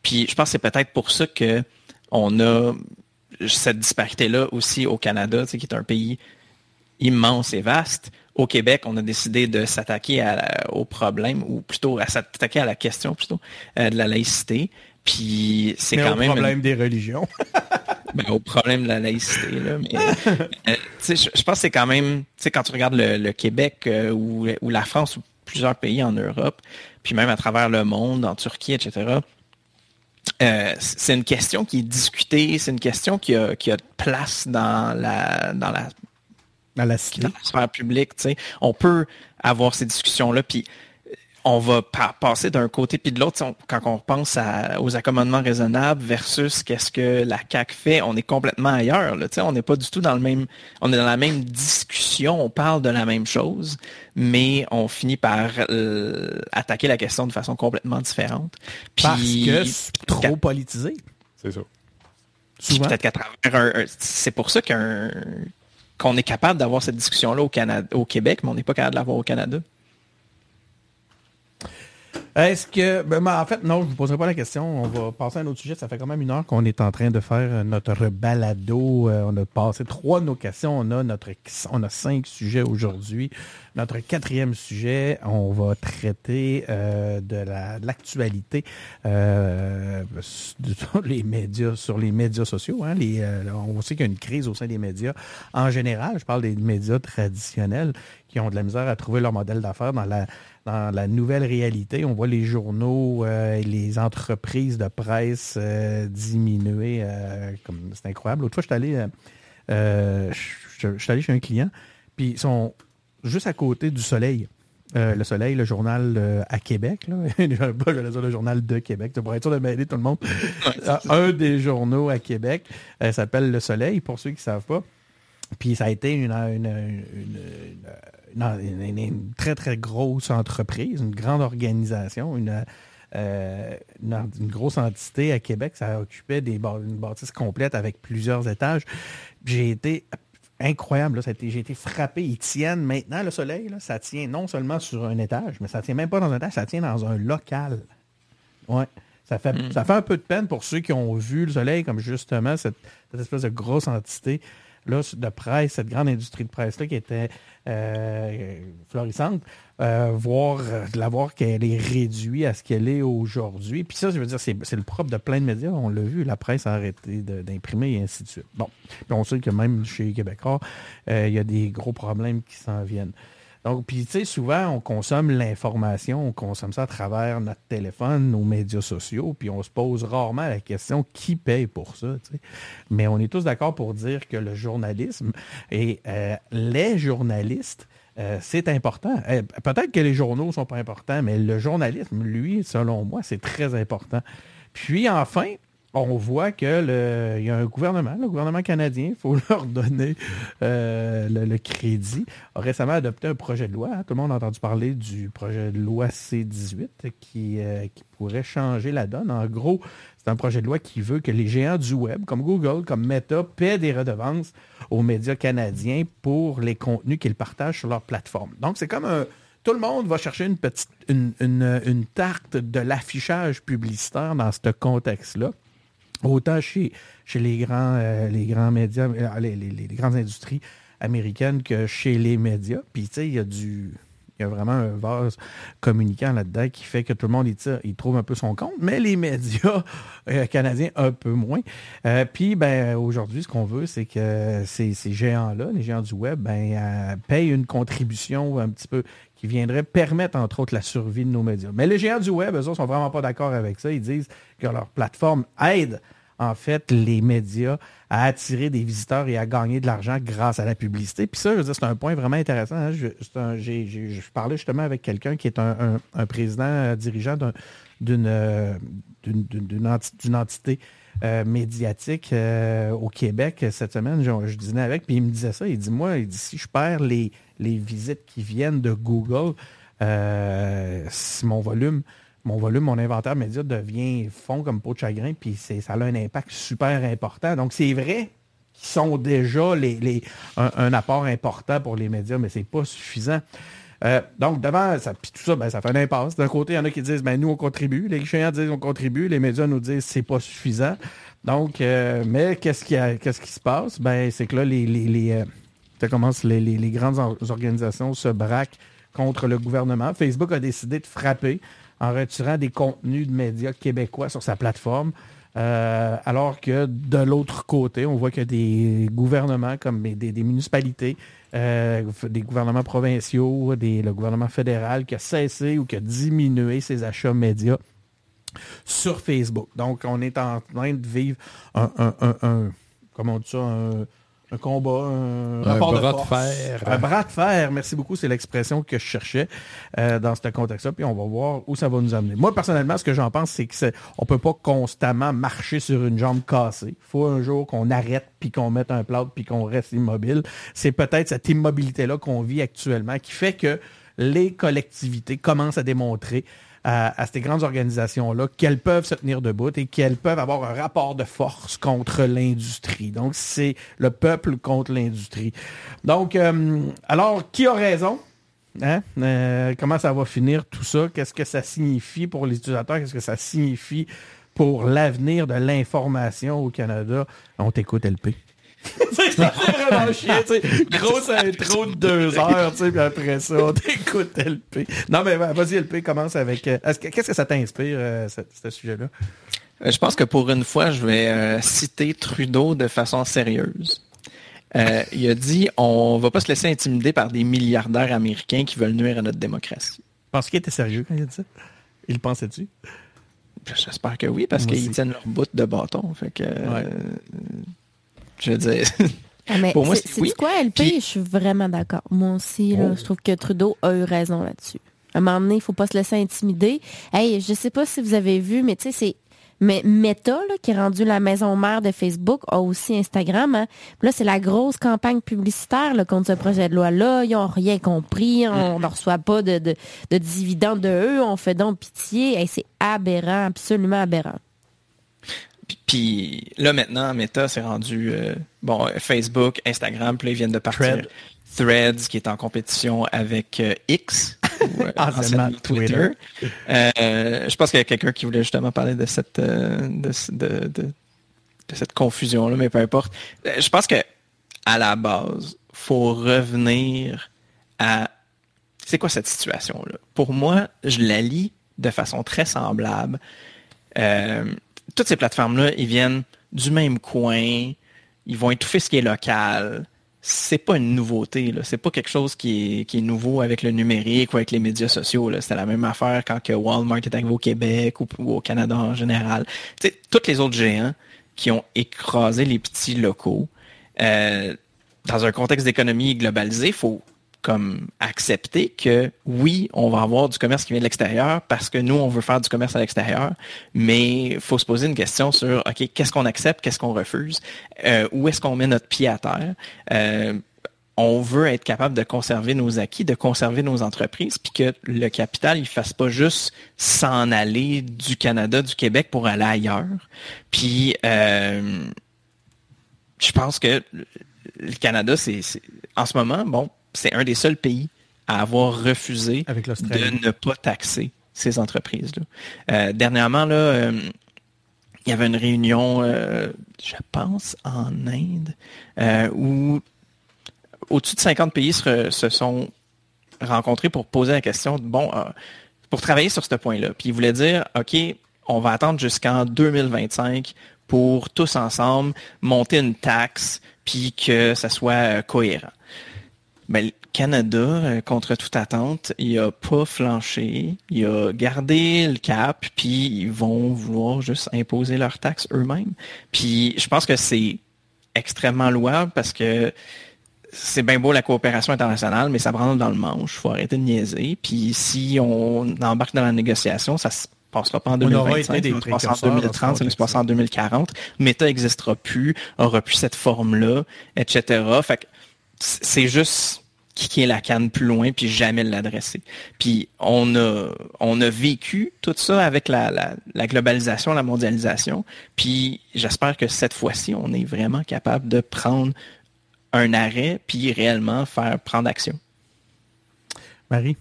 Puis, je pense que c'est peut-être pour ça que on a cette disparité-là aussi au Canada, qui est un pays immense et vaste. Au Québec, on a décidé de s'attaquer au problème, ou plutôt à s'attaquer à la question plutôt euh, de la laïcité. Puis c'est quand même.
Au problème des religions.
ben, au problème de la laïcité. Là, mais, euh, je, pense que c'est quand même, quand tu regardes le, Québec ou, ou, la France ou plusieurs pays en Europe, puis même à travers le monde, en Turquie, etc., euh, c'est une question qui est discutée, c'est une question qui a, qui a place dans la, dans la,
dans la,
sphère publique. On peut avoir ces discussions-là, puis on va passer d'un côté puis de l'autre. Quand on pense aux accommodements raisonnables versus qu'est-ce que la CAC fait, on est complètement ailleurs. Là, on n'est pas du tout dans le même. On est dans la même discussion, on parle de la même chose, mais on finit par euh, attaquer la question de façon complètement différente.
Parce que c'est trop politisé.
C'est ça.
Peut-être qu'à travers C'est pour ça qu'on est capable d'avoir cette discussion-là au, au Québec, mais on n'est pas capable de l'avoir au Canada.
Est-ce que. Ben, en fait, non, je ne vous poserai pas la question. On va passer à un autre sujet. Ça fait quand même une heure qu'on est en train de faire notre balado. Euh, on a passé trois de nos questions. On a, notre, on a cinq sujets aujourd'hui. Notre quatrième sujet, on va traiter euh, de l'actualité euh, sur les médias, sur les médias sociaux. Hein. Les, on sait qu'il y a une crise au sein des médias en général. Je parle des médias traditionnels qui ont de la misère à trouver leur modèle d'affaires dans la dans la nouvelle réalité. On voit les journaux euh, et les entreprises de presse euh, diminuer. Euh, comme c'est incroyable. L'autre fois, je suis allé, allé chez un client, puis ils sont juste à côté du Soleil. le Soleil, le journal à Québec. Là. je vais dire le journal de Québec, pour être sûr de mêler tout le monde. un des journaux à Québec s'appelle Le Soleil, pour ceux qui ne savent pas. Puis ça a été une, une, très, très grosse entreprise, une grande organisation, une, euh, une, grosse entité à Québec. Ça occupait des, une bâtisse complète avec plusieurs étages. J'ai été incroyable. J'ai été frappé. Ils tiennent maintenant le soleil. Là, ça tient non seulement sur un étage, mais ça tient même pas dans un étage, ça tient dans un local. Ouais. Ça fait, mm. ça fait un peu de peine pour ceux qui ont vu le soleil comme justement cette espèce de grosse entité là, de presse, cette grande industrie de presse-là qui était euh, florissante, euh, voir, euh, de la voir qu'elle est réduite à ce qu'elle est aujourd'hui. Puis ça, je veux dire, c'est, le propre de plein de médias. On l'a vu, la presse a arrêté d'imprimer et ainsi de suite. Bon, on sait que même chez Québécois, il y a des gros problèmes qui s'en viennent. Donc, puis, tu sais, souvent, on consomme l'information, on consomme ça à travers notre téléphone, nos médias sociaux, puis on se pose rarement la question qui paye pour ça. sais? Mais on est tous d'accord pour dire que le journalisme et euh, les journalistes, euh, c'est important. Euh, peut-être que les journaux ne sont pas importants, mais le journalisme, lui, selon moi, c'est très important. Puis enfin, on voit qu'il y a un gouvernement, le gouvernement canadien, il faut leur donner euh, le, crédit, a récemment adopté un projet de loi. Hein. tout le monde a entendu parler du projet de loi C-18 qui, euh, qui pourrait changer la donne. En gros, c'est un projet de loi qui veut que les géants du web, comme Google, comme Meta, paient des redevances aux médias canadiens pour les contenus qu'ils partagent sur leur plateforme. Donc, c'est comme un, tout le monde va chercher une petite une, une tarte de l'affichage publicitaire dans ce contexte-là. Autant chez, chez les, grands, euh, les grands médias, euh, les, grandes industries américaines que chez les médias. Puis, tu sais, il y a du. Il y a vraiment un vase communicant là-dedans qui fait que tout le monde il trouve un peu son compte, mais les médias euh, canadiens un peu moins. puis ben, aujourd'hui, ce qu'on veut, c'est que ces, ces géants-là, les géants du web, ben, payent une contribution un petit peu qui viendrait permettre, entre autres, la survie de nos médias. Mais les géants du web, eux autres, sont vraiment pas d'accord avec ça. Ils disent que leur plateforme aide en fait, les médias à attirer des visiteurs et à gagner de l'argent grâce à la publicité. Puis ça, je veux dire, c'est un point vraiment intéressant. Hein. Je, parlais justement avec quelqu'un qui est un, président euh, dirigeant d'une euh, d'une entité euh, médiatique au Québec cette semaine. Je, je, dînais avec, puis il me disait ça. Il dit, moi, il dit, si je perds les, les visites qui viennent de Google, si mon volume mon volume, mon inventaire média devient fond comme peau de chagrin, puis ça a un impact super important. Donc, c'est vrai qu'ils sont déjà un, apport important pour les médias, mais ce n'est pas suffisant. Euh, donc, devant ça, puis tout ça, ben, ça fait un impasse. D'un côté, il y en a qui disent ben, nous, on contribue. Les géants disent on contribue. Les médias nous disent c'est pas suffisant. Donc, euh, mais qu'est-ce qui, se passe? Ben, c'est que là, les, les, euh, ça commence, les, les- grandes or- organisations se braquent contre le gouvernement. Facebook a décidé de frapper en retirant des contenus de médias québécois sur sa plateforme. Euh, alors que de l'autre côté, on voit que des gouvernements comme des, municipalités, euh, des gouvernements provinciaux, le gouvernement fédéral qui a cessé ou qui a diminué ses achats médias sur Facebook. Donc, on est en train de vivre un- comment on dit ça, un, un combat, un,
bras de
force.
fer.
Un bras de fer, merci beaucoup, c'est l'expression que je cherchais euh, dans ce contexte-là, puis on va voir où ça va nous amener. Moi, personnellement, ce que j'en pense, c'est qu'on ne peut pas constamment marcher sur une jambe cassée. Il faut un jour qu'on arrête, puis qu'on mette un plâtre, puis qu'on reste immobile. C'est peut-être cette immobilité-là qu'on vit actuellement qui fait que les collectivités commencent à démontrer à, ces grandes organisations-là qu'elles peuvent se tenir debout et qu'elles peuvent avoir un rapport de force contre l'industrie. Donc, c'est le peuple contre l'industrie. Donc, euh, alors, qui a raison? Hein? Euh, comment ça va finir tout ça? Qu'est-ce que ça signifie pour les utilisateurs? Qu'est-ce que ça signifie pour l'avenir de l'information au Canada? On t'écoute, LP. c'est vraiment chiant, tu sais. Grosse intro de deux heures, tu sais, puis après ça, on t'écoute LP. Non, mais vas-y, LP, commence avec... euh, est-ce que- Qu'est-ce que ça t'inspire, euh, ce, ce sujet-là?
Euh, Je pense que pour une fois, je vais euh, citer Trudeau de façon sérieuse. Euh, il a dit on va pas se laisser intimider par des milliardaires américains qui veulent nuire à notre démocratie.
Penses qu'il était sérieux quand il a dit ça? Il pensait-tu?
J'espère que oui, parce qu'ils tiennent leur bout de bâton. Fait que,
Ouais.
Je veux dire,
Ah, mais
Pour moi,
c'est-
oui.
quoi, LP?
Puis-
Je suis vraiment d'accord. Moi aussi, là,
Oh.
je trouve que Trudeau a eu raison là-dessus. À un moment donné, il faut pas se laisser intimider. Hey, je sais pas si vous avez vu, mais tu sais, c'est... Mais Meta, là, qui est rendu la maison mère de Facebook, a aussi Instagram. hein. Là, c'est la grosse campagne publicitaire là, contre ce projet de loi-là. Ils ont rien compris. On ne reçoit pas de, de, de dividendes de eux. On fait donc pitié. Hey, c'est aberrant, absolument aberrant.
Puis- là, maintenant, Meta s'est rendu, euh, bon, Facebook, Instagram, puis là, ils viennent de partir.
Thread.
Threads, qui est en compétition avec euh, X, ou, euh,
Anciennement
Twitter. Je pense qu'il y a quelqu'un qui voulait justement parler de cette, de, de- de- de cette confusion-là, mais peu importe. Je pense que à la base, faut revenir à c'est quoi cette situation-là? Pour moi, je la lis de façon très semblable. Euh, toutes ces plateformes-là, ils viennent du même coin, ils vont étouffer ce qui est local. C'est pas une nouveauté, là. C'est pas quelque chose qui est, nouveau avec le numérique ou avec les médias sociaux. là. C'était la même affaire quand que Walmart est arrivé au Québec ou, au Canada en général. Tous les autres géants qui ont écrasé les petits locaux. euh, dans un contexte d'économie globalisée, il faut comme accepter que oui, on va avoir du commerce qui vient de l'extérieur parce que nous, on veut faire du commerce à l'extérieur, mais il faut se poser une question sur, OK, qu'est-ce qu'on accepte, qu'est-ce qu'on refuse, euh, où est-ce qu'on met notre pied à terre. Euh, on veut être capable de conserver nos acquis, de conserver nos entreprises, puis que le capital, il fasse pas juste s'en aller du Canada, du Québec pour aller ailleurs. Puis, euh, je pense que le Canada, c'est c'est- en ce moment, bon, c'est un des seuls pays à avoir refusé
Avec
de ne pas taxer ces entreprises-là. Euh, dernièrement, là, euh, il y avait une réunion, euh, je pense, en Inde, où au-dessus de 50 pays se, sont rencontrés pour poser la question, de, bon, pour travailler sur ce point-là. Puis ils voulaient dire, OK, on va attendre jusqu'en 2025 pour tous ensemble monter une taxe, puis que ça soit cohérent. Ben, le Canada, euh, contre toute attente, il a pas flanché, il a gardé le cap, puis ils vont vouloir juste imposer leurs taxes eux-mêmes. Puis je pense que c'est extrêmement louable parce que c'est bien beau la coopération internationale, mais ça prend dans le manche. faut arrêter de niaiser. Puis si on embarque dans la négociation, ça se passera pas en
On aura
2025,
été des
ça va se passer en
précurseurs dans ce
2030, ça va se passer en
contexte-là.
2040. Meta n'existera plus, aura plus cette forme-là, etc. Fait que c'est juste kicker la canne plus loin puis jamais l'adresser. Puis on a on a vécu tout ça avec la, la, la globalisation, la mondialisation. Puis j'espère que cette fois-ci, on est vraiment capable de prendre un arrêt puis réellement faire prendre action.
Marie?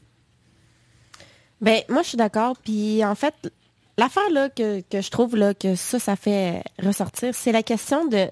Ben, moi, je suis d'accord. Puis, en fait, l'affaire là que, que je trouve là que ça, ça fait ressortir, c'est la question de,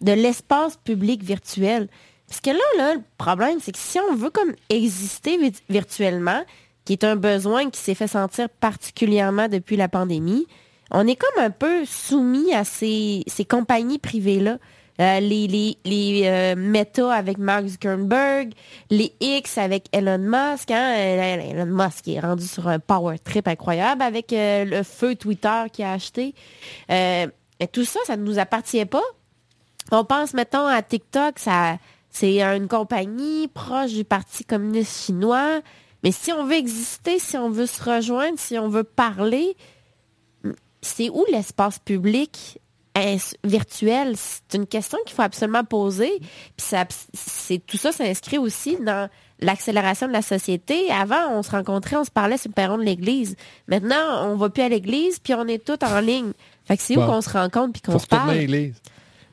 de l'espace public virtuel. Parce que là, là, le problème, c'est que si on veut comme exister vi- virtuellement, qui est un besoin qui s'est fait sentir particulièrement depuis la pandémie, on est comme un peu soumis à ces, ces compagnies privées-là. Euh, les les, les euh, Meta avec Mark Zuckerberg, les X avec Elon Musk. Hein? Euh, Elon Musk est rendu sur un power trip incroyable avec euh, le feu Twitter qu'il a acheté. Euh, tout ça, ça ne nous appartient pas. On pense, mettons, à TikTok, ça, c'est une compagnie proche du Parti communiste chinois. Mais si on veut exister, si on veut se rejoindre, si on veut parler, c'est où l'espace public est virtuel? C'est une question qu'il faut absolument poser. Puis c'est, tout ça s'inscrit aussi dans l'accélération de la société. Avant, on se rencontrait, on se parlait sur le perron de l'église. Maintenant, on va plus à l'église, puis on est tous en ligne. Fait que c'est où qu'on se rencontre puis qu'on se parle?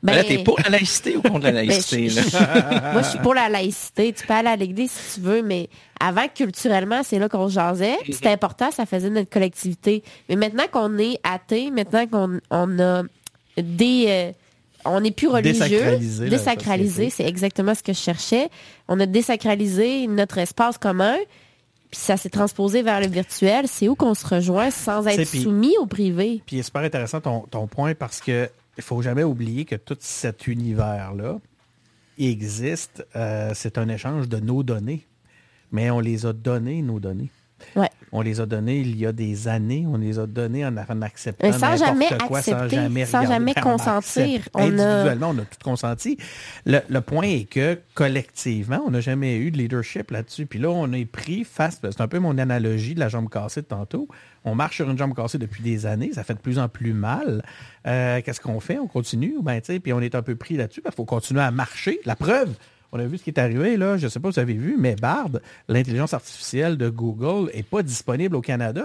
Ben,
là, t'es pour la laïcité ou contre la laïcité?
je-
là?
Moi, je suis pour la laïcité. Tu peux aller à l'église si tu veux, mais avant, culturellement, c'est là qu'on jasait.
Mhm.
C'était important, ça faisait notre collectivité. Mais maintenant qu'on est athée, maintenant qu'on on a des... euh, on n'est plus religieux.
Désacralisé
c'est exactement ce que je cherchais. On a désacralisé notre espace commun, puis ça s'est transposé vers le virtuel. C'est où qu'on se rejoint sans être soumis au privé?
Puis c'est super intéressant ton, ton point parce que il faut jamais oublier que tout cet univers-là existe. euh, c'est un échange de nos données. Mais on les a données, nos données.
Ouais.
On les a données il y a des années. On les a données en, en acceptant
sans jamais
quoi,
accepter,
sans jamais,
sans jamais consentir. On a-
Individuellement, on a tout consenti. Le, le point est que collectivement, on n'a jamais eu de leadership là-dessus. Puis là, on est pris face. C'est un peu mon analogie de la jambe cassée de tantôt. On marche sur une jambe cassée depuis des années. Ça fait de plus en plus mal. Euh, Qu'est-ce qu'on fait? On continue? Ben, puis on est un peu pris là-dessus. Il faut continuer à marcher. La preuve, on a vu ce qui est arrivé, là. Je ne sais pas si vous avez vu, mais Bard, l'intelligence artificielle de Google, n'est pas disponible au Canada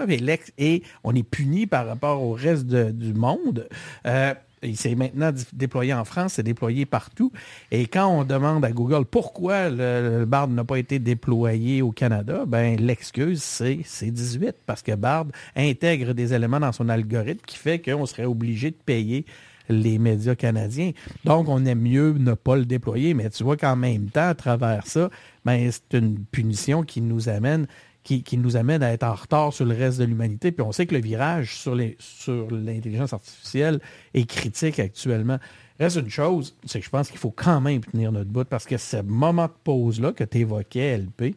et, on est puni par rapport au reste du monde. Euh, il s'est maintenant déployé en France, c'est déployé partout. Et quand on demande à Google pourquoi le, le Bard n'a pas été déployé au Canada, ben l'excuse, c'est c'est 18, parce que Bard intègre des éléments dans son algorithme qui fait qu'on serait obligé de payer les médias canadiens. Donc, on aime mieux ne pas le déployer, mais tu vois qu'en même temps, à travers ça, ben, c'est une punition qui nous amène qui, nous amène à être en retard sur le reste de l'humanité. Puis on sait que le virage sur l'intelligence artificielle est critique actuellement. Reste une chose, c'est que je pense qu'il faut quand même tenir notre bout parce que ce moment de pause-là que tu évoquais, LP,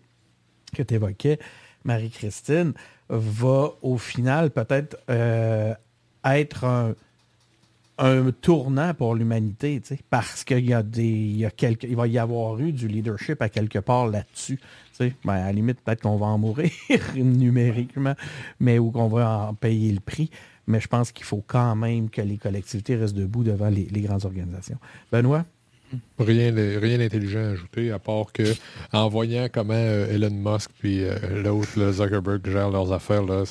que tu évoquais, Marie-Christine, va au final peut-être euh, être un, un tournant pour l'humanité, parce qu'il y a des, il y a quelque, il va y avoir eu du leadership à quelque part là-dessus. Ben, à la limite, peut-être qu'on va en mourir numériquement, mais ou qu'on va en payer le prix. Mais je pense qu'il faut quand même que les collectivités restent debout devant les grandes organisations. Benoît?
Rien rien d'intelligent à ajouter, à part que en voyant comment euh, Elon Musk puis euh, l'autre, le Zuckerberg, gèrent leurs affaires, là,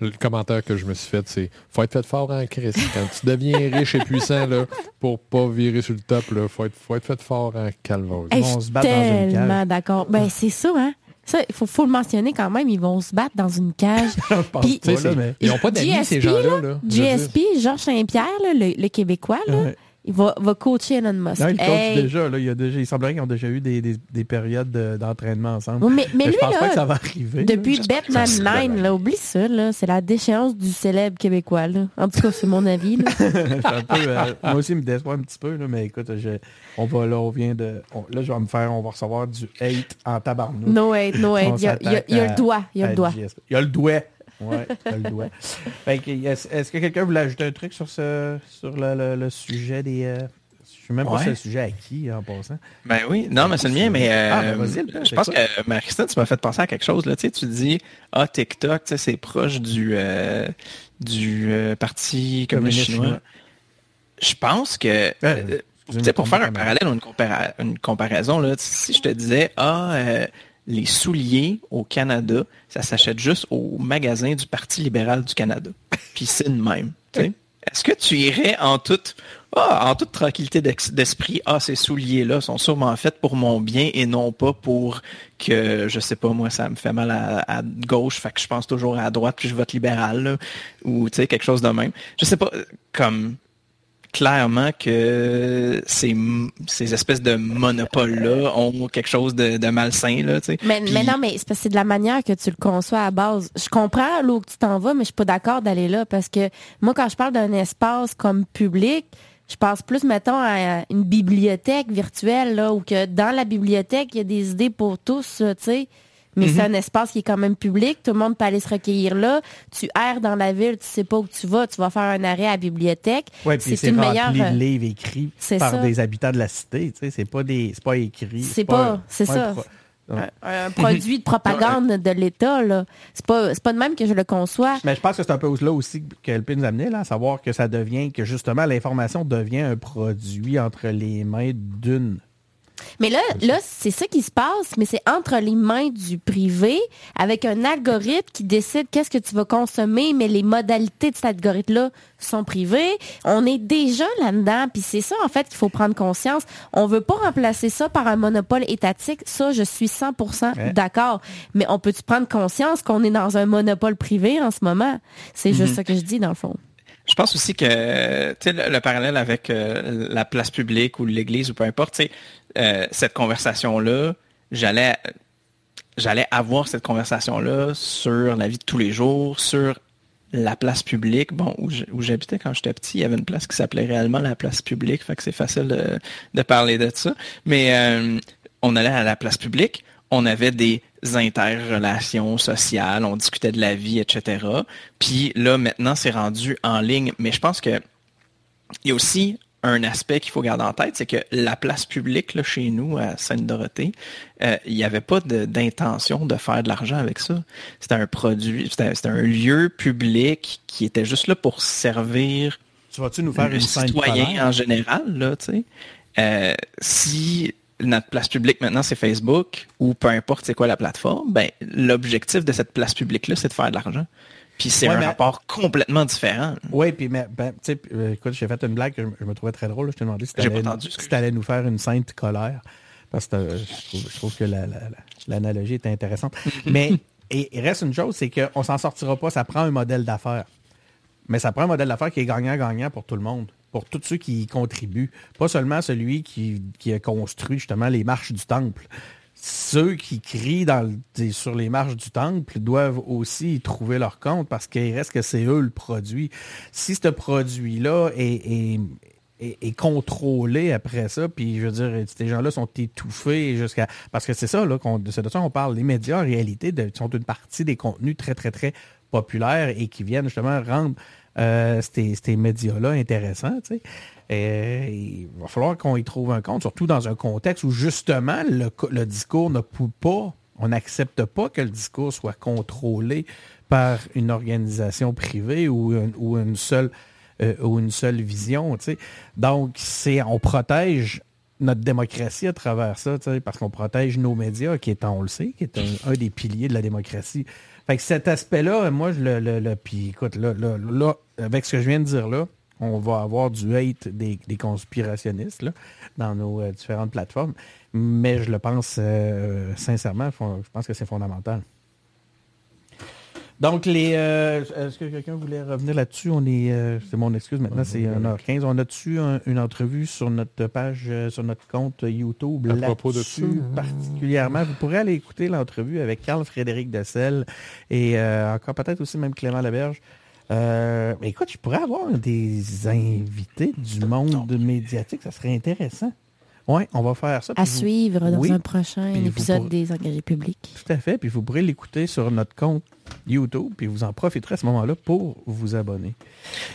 le commentaire que je me suis fait, c'est faut être fait fort en crise. Quand tu deviens riche et puissant, là, pour pas virer sur le top, il faut être, faut être fait fort en calvaire.
Hey, suis
se battre dans une
tellement
cage.
d'accord. Ben, c'est ça, hein? Ça, il faut, faut le mentionner quand même, ils vont se battre dans une cage.
Pas, là,
c'est-
mais...
Ils n'ont pas d'amis, ces
GSP,
gens-là. Là,
GSP, Georges Saint-Pierre, là, le, le Québécois, là,
Ouais.
Il va, va coacher Elon Musk.
Non, ils coachent
Hey!
déjà, là, il, a déjà. Il semblerait qu'ils ont déjà eu des, des- des périodes de- d'entraînement ensemble.
Oui, mais, mais
Mais
lui,
je pense pas que ça
là,
va arriver.
depuis Batman
se
9,
réveille.
là, oublie ça, là, c'est la déchéance du célèbre Québécois. Là. En tout cas, c'est mon avis. là.
Un peu, euh, moi aussi, il me déçoit un petit peu, là, mais écoute, je- on va là, on vient de. on- là, je vais me faire, on va recevoir du hate en tabarnouche.
No hate, no hate. Il y a, il y a- il y a
s'attaque
le doigt. Il y a le doigt.
Il y a le doigt. Ouais, a le doigt. Est-ce que quelqu'un voulait ajouter un truc sur ce sur le, le- le sujet des. euh, je sais même pas
Ouais.
si c'est le sujet à qui en passant.
Ben oui, non, mais c'est le mien, mais euh,
Ah, ben le
je pense
quoi?
que, Marie-Christine, tu m'as fait penser à quelque chose. Là. Tu, sais, tu dis, ah, TikTok, tu sais, c'est proche du, euh, du euh, Parti communiste
Communiste
chinois. Je pense que, euh, tu sais, pour faire un parallèle ou une, compara- une comparaison, là, si je te disais, ah, euh, les souliers au Canada, ça s'achète juste au magasin du Parti libéral du Canada. Puis c'est le même. Est-ce que tu irais en toute ah, en toute tranquillité d'esprit, ah, ces souliers-là sont sûrement faits pour mon bien et non pas pour que, je sais pas, moi, ça me fait mal à, gauche, fait que je pense toujours à droite puis je vote libéral, ou, tu sais, quelque chose de même. Je sais pas, comme, clairement que ces, ces espèces de monopoles-là ont quelque chose de, de malsain, là, tu sais.
Mais,
Puis-
mais non, mais c'est parce que c'est de la manière que tu le conçois à base. Je comprends là où tu t'en vas, mais je suis pas d'accord d'aller là parce que moi, quand je parle d'un espace comme public, je pense plus, mettons, à une bibliothèque virtuelle, là, où que dans la bibliothèque, il y a des idées pour tous, tu sais. Mais c'est un espace qui est quand même public, tout le monde peut aller se recueillir là. Tu erres dans la ville, tu sais pas où tu vas, tu vas faire un arrêt à la bibliothèque.
Ouais, c'est
une meilleure. euh,
de livres écrits par
ça.
des habitants de la cité. Tu sais, c'est pas des, c'est pas écrit.
C'est pas- c'est ça.
pro-
un, un produit de propagande de l'État, là. C'est pas, pas de même que je le conçois.
Mais je pense que c'est un peu là aussi que le nous amenait, là, à savoir que ça devient, que justement l'information devient un produit entre les mains d'une.
Mais là, là, c'est ça qui se passe, mais c'est entre les mains du privé avec un algorithme qui décide qu'est-ce que tu vas consommer, mais les modalités de cet algorithme-là sont privées. On est déjà là-dedans, puis c'est ça, en fait, qu'il faut prendre conscience. On veut pas remplacer ça par un monopole étatique. Ça, je suis 100%
Ouais.
d'accord. Mais on peut-tu prendre conscience qu'on est dans un monopole privé en ce moment? C'est juste ça que je dis, dans le fond.
Je pense aussi que tu sais, le, le parallèle avec euh, la place publique ou l'église ou peu importe, euh, cette conversation-là, j'allais j'allais avoir cette conversation-là sur la vie de tous les jours, sur la place publique. Bon, où j'habitais quand j'étais petit, il y avait une place qui s'appelait réellement la place publique, fait que c'est facile de, de parler de ça. Mais euh, on allait à la place publique, on avait des interrelations sociales, on discutait de la vie, etc. Puis là, maintenant, c'est rendu en ligne. Mais je pense que il y a aussi un aspect qu'il faut garder en tête, c'est que la place publique là, chez nous, à Sainte-Dorothée, euh, il n'y avait pas d'intention de, faire de l'argent avec ça. C'était un produit, c'était un lieu public qui était juste là pour servir
Tu vas-tu nous faire
le
une scène
citoyen en général, là. Euh, si notre place publique maintenant c'est Facebook ou peu importe c'est quoi la plateforme, ben l'objectif de cette place publique là c'est de faire de l'argent. Puis c'est
Ouais,
un
mais-
rapport complètement différent.
Oui, puis mais, ben, tu sais, euh, écoute, j'ai fait une blague que je, je me trouvais très drôle. là. Je t'ai demandé si tu
entendu,
si t'allais nous faire une sainte colère. Parce que euh, je, trouve, je trouve que la- la- la- l'analogie est intéressante. mais et, il reste une chose, c'est qu'on s'en sortira pas. Ça prend un modèle d'affaires. Mais ça prend un modèle d'affaires qui est gagnant-gagnant pour tout le monde, pour tous ceux qui y contribuent. Pas seulement celui qui, qui a construit justement les marches du temple. Ceux qui crient sur les marches du temple doivent aussi trouver leur compte parce qu'il reste que c'est eux le produit. Si ce produit-là est, contrôlé après ça, puis je veux dire, ces gens-là sont étouffés jusqu'à... Parce que c'est ça, là, c'est de ça qu'on parle. Les médias, en réalité, sont une partie des contenus très, très, très populaires et qui viennent justement rendre euh, ces, médias-là intéressants. Et il va falloir qu'on y trouve un compte, surtout dans un contexte où justement le, co- le discours ne peut pas, on n'accepte pas que le discours soit contrôlé par une organisation privée ou, ou une seule euh, ou une seule vision. Donc, c'est on protège notre démocratie à travers ça, parce qu'on protège nos médias, qui est, on le sait, qui est un des piliers de la démocratie. Fait que cet aspect-là, moi, je le, le, le- puis écoute, là, là, là, avec ce que je viens de dire là, on va avoir du hate des, des conspirationnistes là, dans nos euh, différentes plateformes. Mais je le pense euh, sincèrement, je pense que c'est fondamental. Donc, les. euh, Est-ce que quelqu'un voulait revenir là-dessus? On est. euh, c'est mon excuse maintenant, c'est 1h15. On a-tu un- une entrevue sur notre page, euh, sur notre compte YouTube
À propos de
là-dessus
ça?
particulièrement? Vous pourrez aller écouter l'entrevue avec Carl Frédéric Dessel et euh, encore peut-être aussi même Clément Laberge. Euh, mais écoute, je pourrais avoir des invités du monde médiatique, ça serait intéressant. Oui, on va faire ça.
À
vous-
suivre dans
Oui.
un prochain
Puis
épisode
pourrez-
des engagés publics.
Tout à fait. Puis vous pourrez l'écouter sur notre compte YouTube, puis vous en profiterez à ce moment-là pour vous abonner.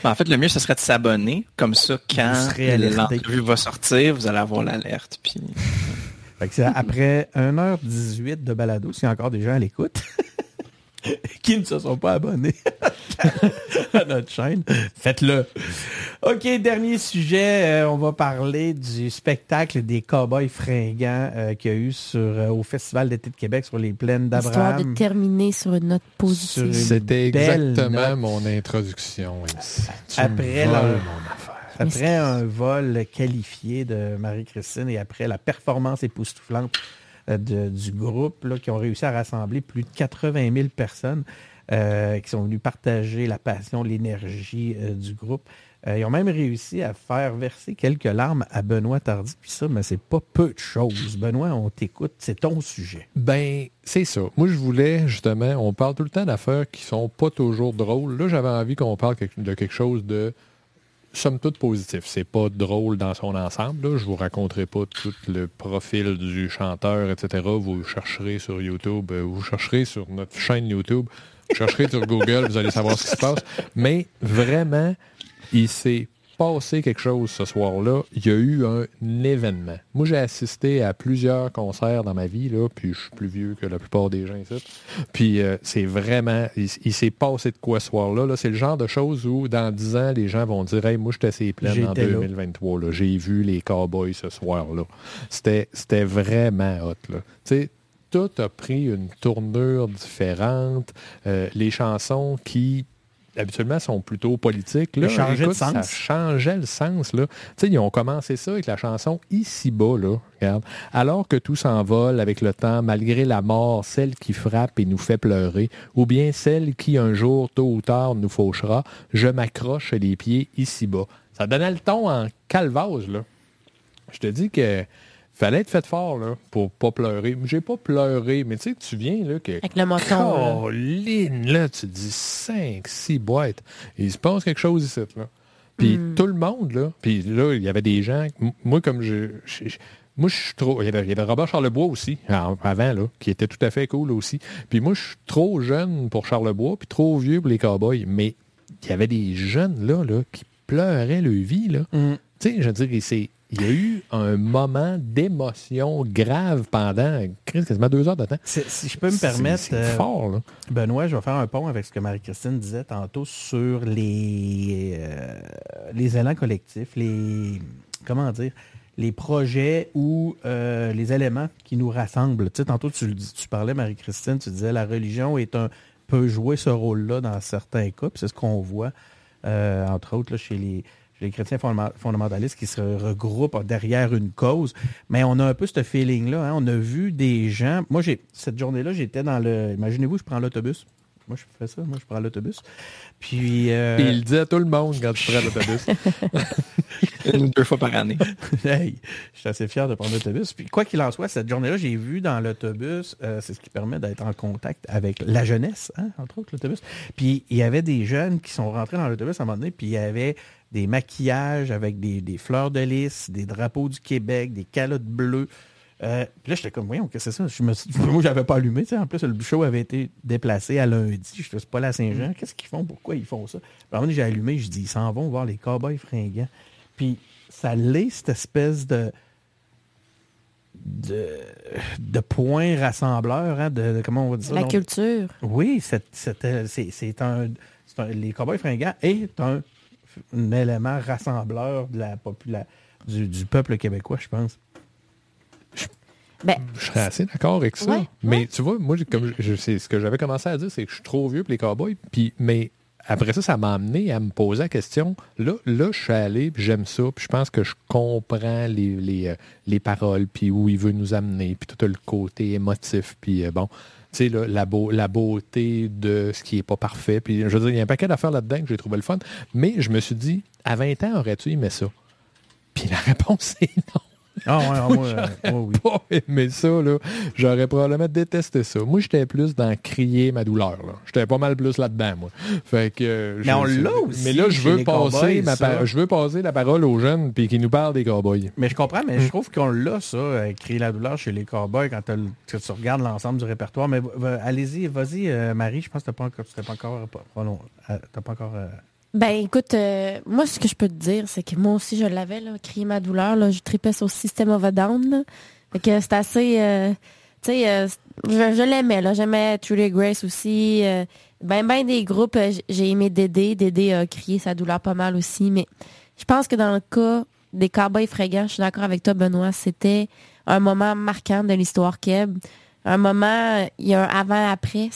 Ben, en fait, le mieux, ce serait de s'abonner. Comme ça, quand l'entrevue va sortir, vous allez avoir l'alerte. Puis...
Après 1h18 de balado, s'il y a encore des gens à l'écoute qui ne se sont pas abonnés à notre chaîne, faites-le. OK, dernier sujet, euh, on va parler du spectacle des cowboys fringants euh, qu'il y a eu sur, euh, au Festival d'été de Québec sur les plaines
Histoire de
d'Abraham.
terminer sur une note positive.
C'était exactement
note.
mon introduction. Tu
Après
me
la-
voles mon affaire.
après un vol qualifié de Marie-Christine et après la performance époustouflante de- du groupe, qui ont réussi à rassembler plus de 80 000 personnes euh, qui sont venues partager la passion, l'énergie euh, du groupe. Euh, ils ont même réussi à faire verser quelques larmes à Benoît Tardy. Puis ça, mais c'est pas peu de choses. Benoît, on t'écoute, c'est ton sujet.
Ben, c'est ça. Moi, je voulais, justement, on parle tout le temps d'affaires qui sont pas toujours drôles. Là, j'avais envie qu'on parle de quelque chose de, somme toute, positif. C'est pas drôle dans son ensemble. Là. Je vous raconterai pas tout le profil du chanteur, etc. Vous chercherez sur YouTube, euh, vous chercherez sur notre chaîne YouTube, vous chercherez sur Google, vous allez savoir ce qui se passe. Mais vraiment, il s'est passé quelque chose ce soir-là. Il y a eu un événement. Moi, j'ai assisté à plusieurs concerts dans ma vie, là, puis je suis plus vieux que la plupart des gens ici. Puis euh, c'est vraiment, il, il s'est passé de quoi ce soir-là. Là. C'est le genre de choses où, dans 10 ans, les gens vont dire Hey, moi, j'étais assez plein en
J'étais là.
2023. là. J'ai vu les Cowboys ce soir-là. C'était c'était vraiment hot. Là. Tout a pris une tournure différente. Euh, les chansons qui habituellement sont plutôt politiques. Là,
de
Ça changeait le sens. Là. Tu sais, ils ont commencé ça avec la chanson Ici-bas, là, regarde. Alors que tout s'envole avec le temps, malgré la mort, celle qui frappe et nous fait pleurer, ou bien celle qui, un jour, tôt ou tard, nous fauchera, je m'accroche les pieds ici-bas. Ça donnait le ton en calvase, là. Je te dis que fallait être fait fort, là, pour pas pleurer. J'ai pas pleuré, mais tu sais, tu viens, là, que...
Avec le moton. là.
Colline, là, tu te dis 5, 6 boîtes. Il se passe quelque chose ici, là. Puis tout le monde, là, puis là, il y avait des gens, moi, comme je... je- je- moi, je suis trop. Il y, avait, il y avait Robert Charlebois aussi, avant, là, qui était tout à fait cool aussi. Puis moi, je suis trop jeune pour Charlebois, puis trop vieux pour les cowboys. Mais il y avait des jeunes, là, là qui pleuraient leur vie, là.
Mm.
Tu sais, je veux dire, c'est- il y a eu un moment d'émotion grave pendant quasiment deux heures de temps.
Si je peux me permettre,
C'est
euh,
fort, là.
Benoît, je vais faire un pont avec ce que Marie-Christine disait tantôt sur les, euh, les élans collectifs, les comment dire, les projets ou euh, les éléments qui nous rassemblent. Tu sais, tantôt tu, parlais, Marie-Christine, tu disais la religion est un peut jouer ce rôle-là dans certains cas, puis c'est ce qu'on voit, euh, entre autres, là, chez les les chrétiens fondamentalistes qui se regroupent derrière une cause. Mais on a un peu ce feeling-là. hein. On a vu des gens. Moi, j'ai cette journée-là, j'étais dans le. Imaginez-vous, je prends l'autobus. Moi, je fais ça. Moi, je prends l'autobus. Puis. euh,
Puis il le dit à tout le monde quand tu prends l'autobus.
Une ou deux fois par année.
Hey, je suis assez fier de prendre l'autobus. Puis quoi qu'il en soit, cette journée-là, j'ai vu dans l'autobus, euh, c'est ce qui permet d'être en contact avec la jeunesse, hein, entre autres l'autobus. Puis il y avait des jeunes qui sont rentrés dans l'autobus à un moment donné, puis il y avait des maquillages avec des, des fleurs de lys, des drapeaux du Québec, des calottes bleues. Euh, puis là, j'étais comme, voyons, qu'est-ce que c'est ça? Je me suis- moi, j'avais pas allumé. tu sais. En plus, le show avait été déplacé à lundi. Je suis pas là à Saint-Jean. Qu'est-ce qu'ils font? Pourquoi ils font ça? Puis j'ai allumé. Je dis, ils s'en vont voir les cowboys fringants. Puis ça l'est, cette espèce de de, de point rassembleur, hein, de, de- comment on va dire ça?
La
donc?
culture.
Oui, c'est c'est, euh, c'est- c'est un, c'est un- Les Cowboys fringants est un, un élément rassembleur de la popula- du, du peuple québécois, je pense.
Ben,
Je serais assez d'accord avec ça.
Ouais,
mais tu vois, moi, comme je, ce que j'avais commencé à dire, c'est que je suis trop vieux pour les cowboys. Puis, mais après ça, ça m'a amené à me poser la question. Là, là je suis allé, j'aime ça, puis je pense que je comprends les, les, euh, les paroles, puis où il veut nous amener, puis tout le côté émotif, puis euh, bon. Là, la, beau- la beauté de ce qui n'est pas parfait. Puis, je veux dire, il y a un paquet d'affaires là-dedans que j'ai trouvé le fun. Mais je me suis dit, à 20 ans, aurais-tu aimé ça? Puis la réponse est non
Ah ouais, ah, moi, euh, oh oui.
pas aimé ça, là. J'aurais probablement détesté ça. Moi, j'étais plus dans crier ma douleur, là. J'étais pas mal plus là-dedans, moi. Fait que. euh,
Mais on l'a aussi
Mais là, je veux passer ma par- je veux passer la parole aux jeunes puis qu'ils nous parlent des cowboys.
Mais je comprends, mais je trouve qu'on l'a, ça, euh, créer la douleur chez les cowboys quand que tu regardes l'ensemble du répertoire. Mais allez-y, vas-y, euh, Marie, je pense que t'as pas encore, tu t'es pas encore, pas- euh, t'as pas encore.
Ben écoute, euh, moi ce que je peux te dire, c'est que moi aussi je l'avais, là, crier ma douleur, là, je tripais sur System of a Down. Là. Fait que c'est assez. euh, tu sais, euh, je, l'aimais, là. J'aimais Trudy Grace aussi. euh, ben ben des groupes, euh, j'ai aimé Dédé. Dédé a crié sa douleur pas mal aussi. Mais je pense que dans le cas des Cowboys fringants, je suis d'accord avec toi, Benoît, c'était un moment marquant de l'histoire Keb. Un moment, il y a un avant-après.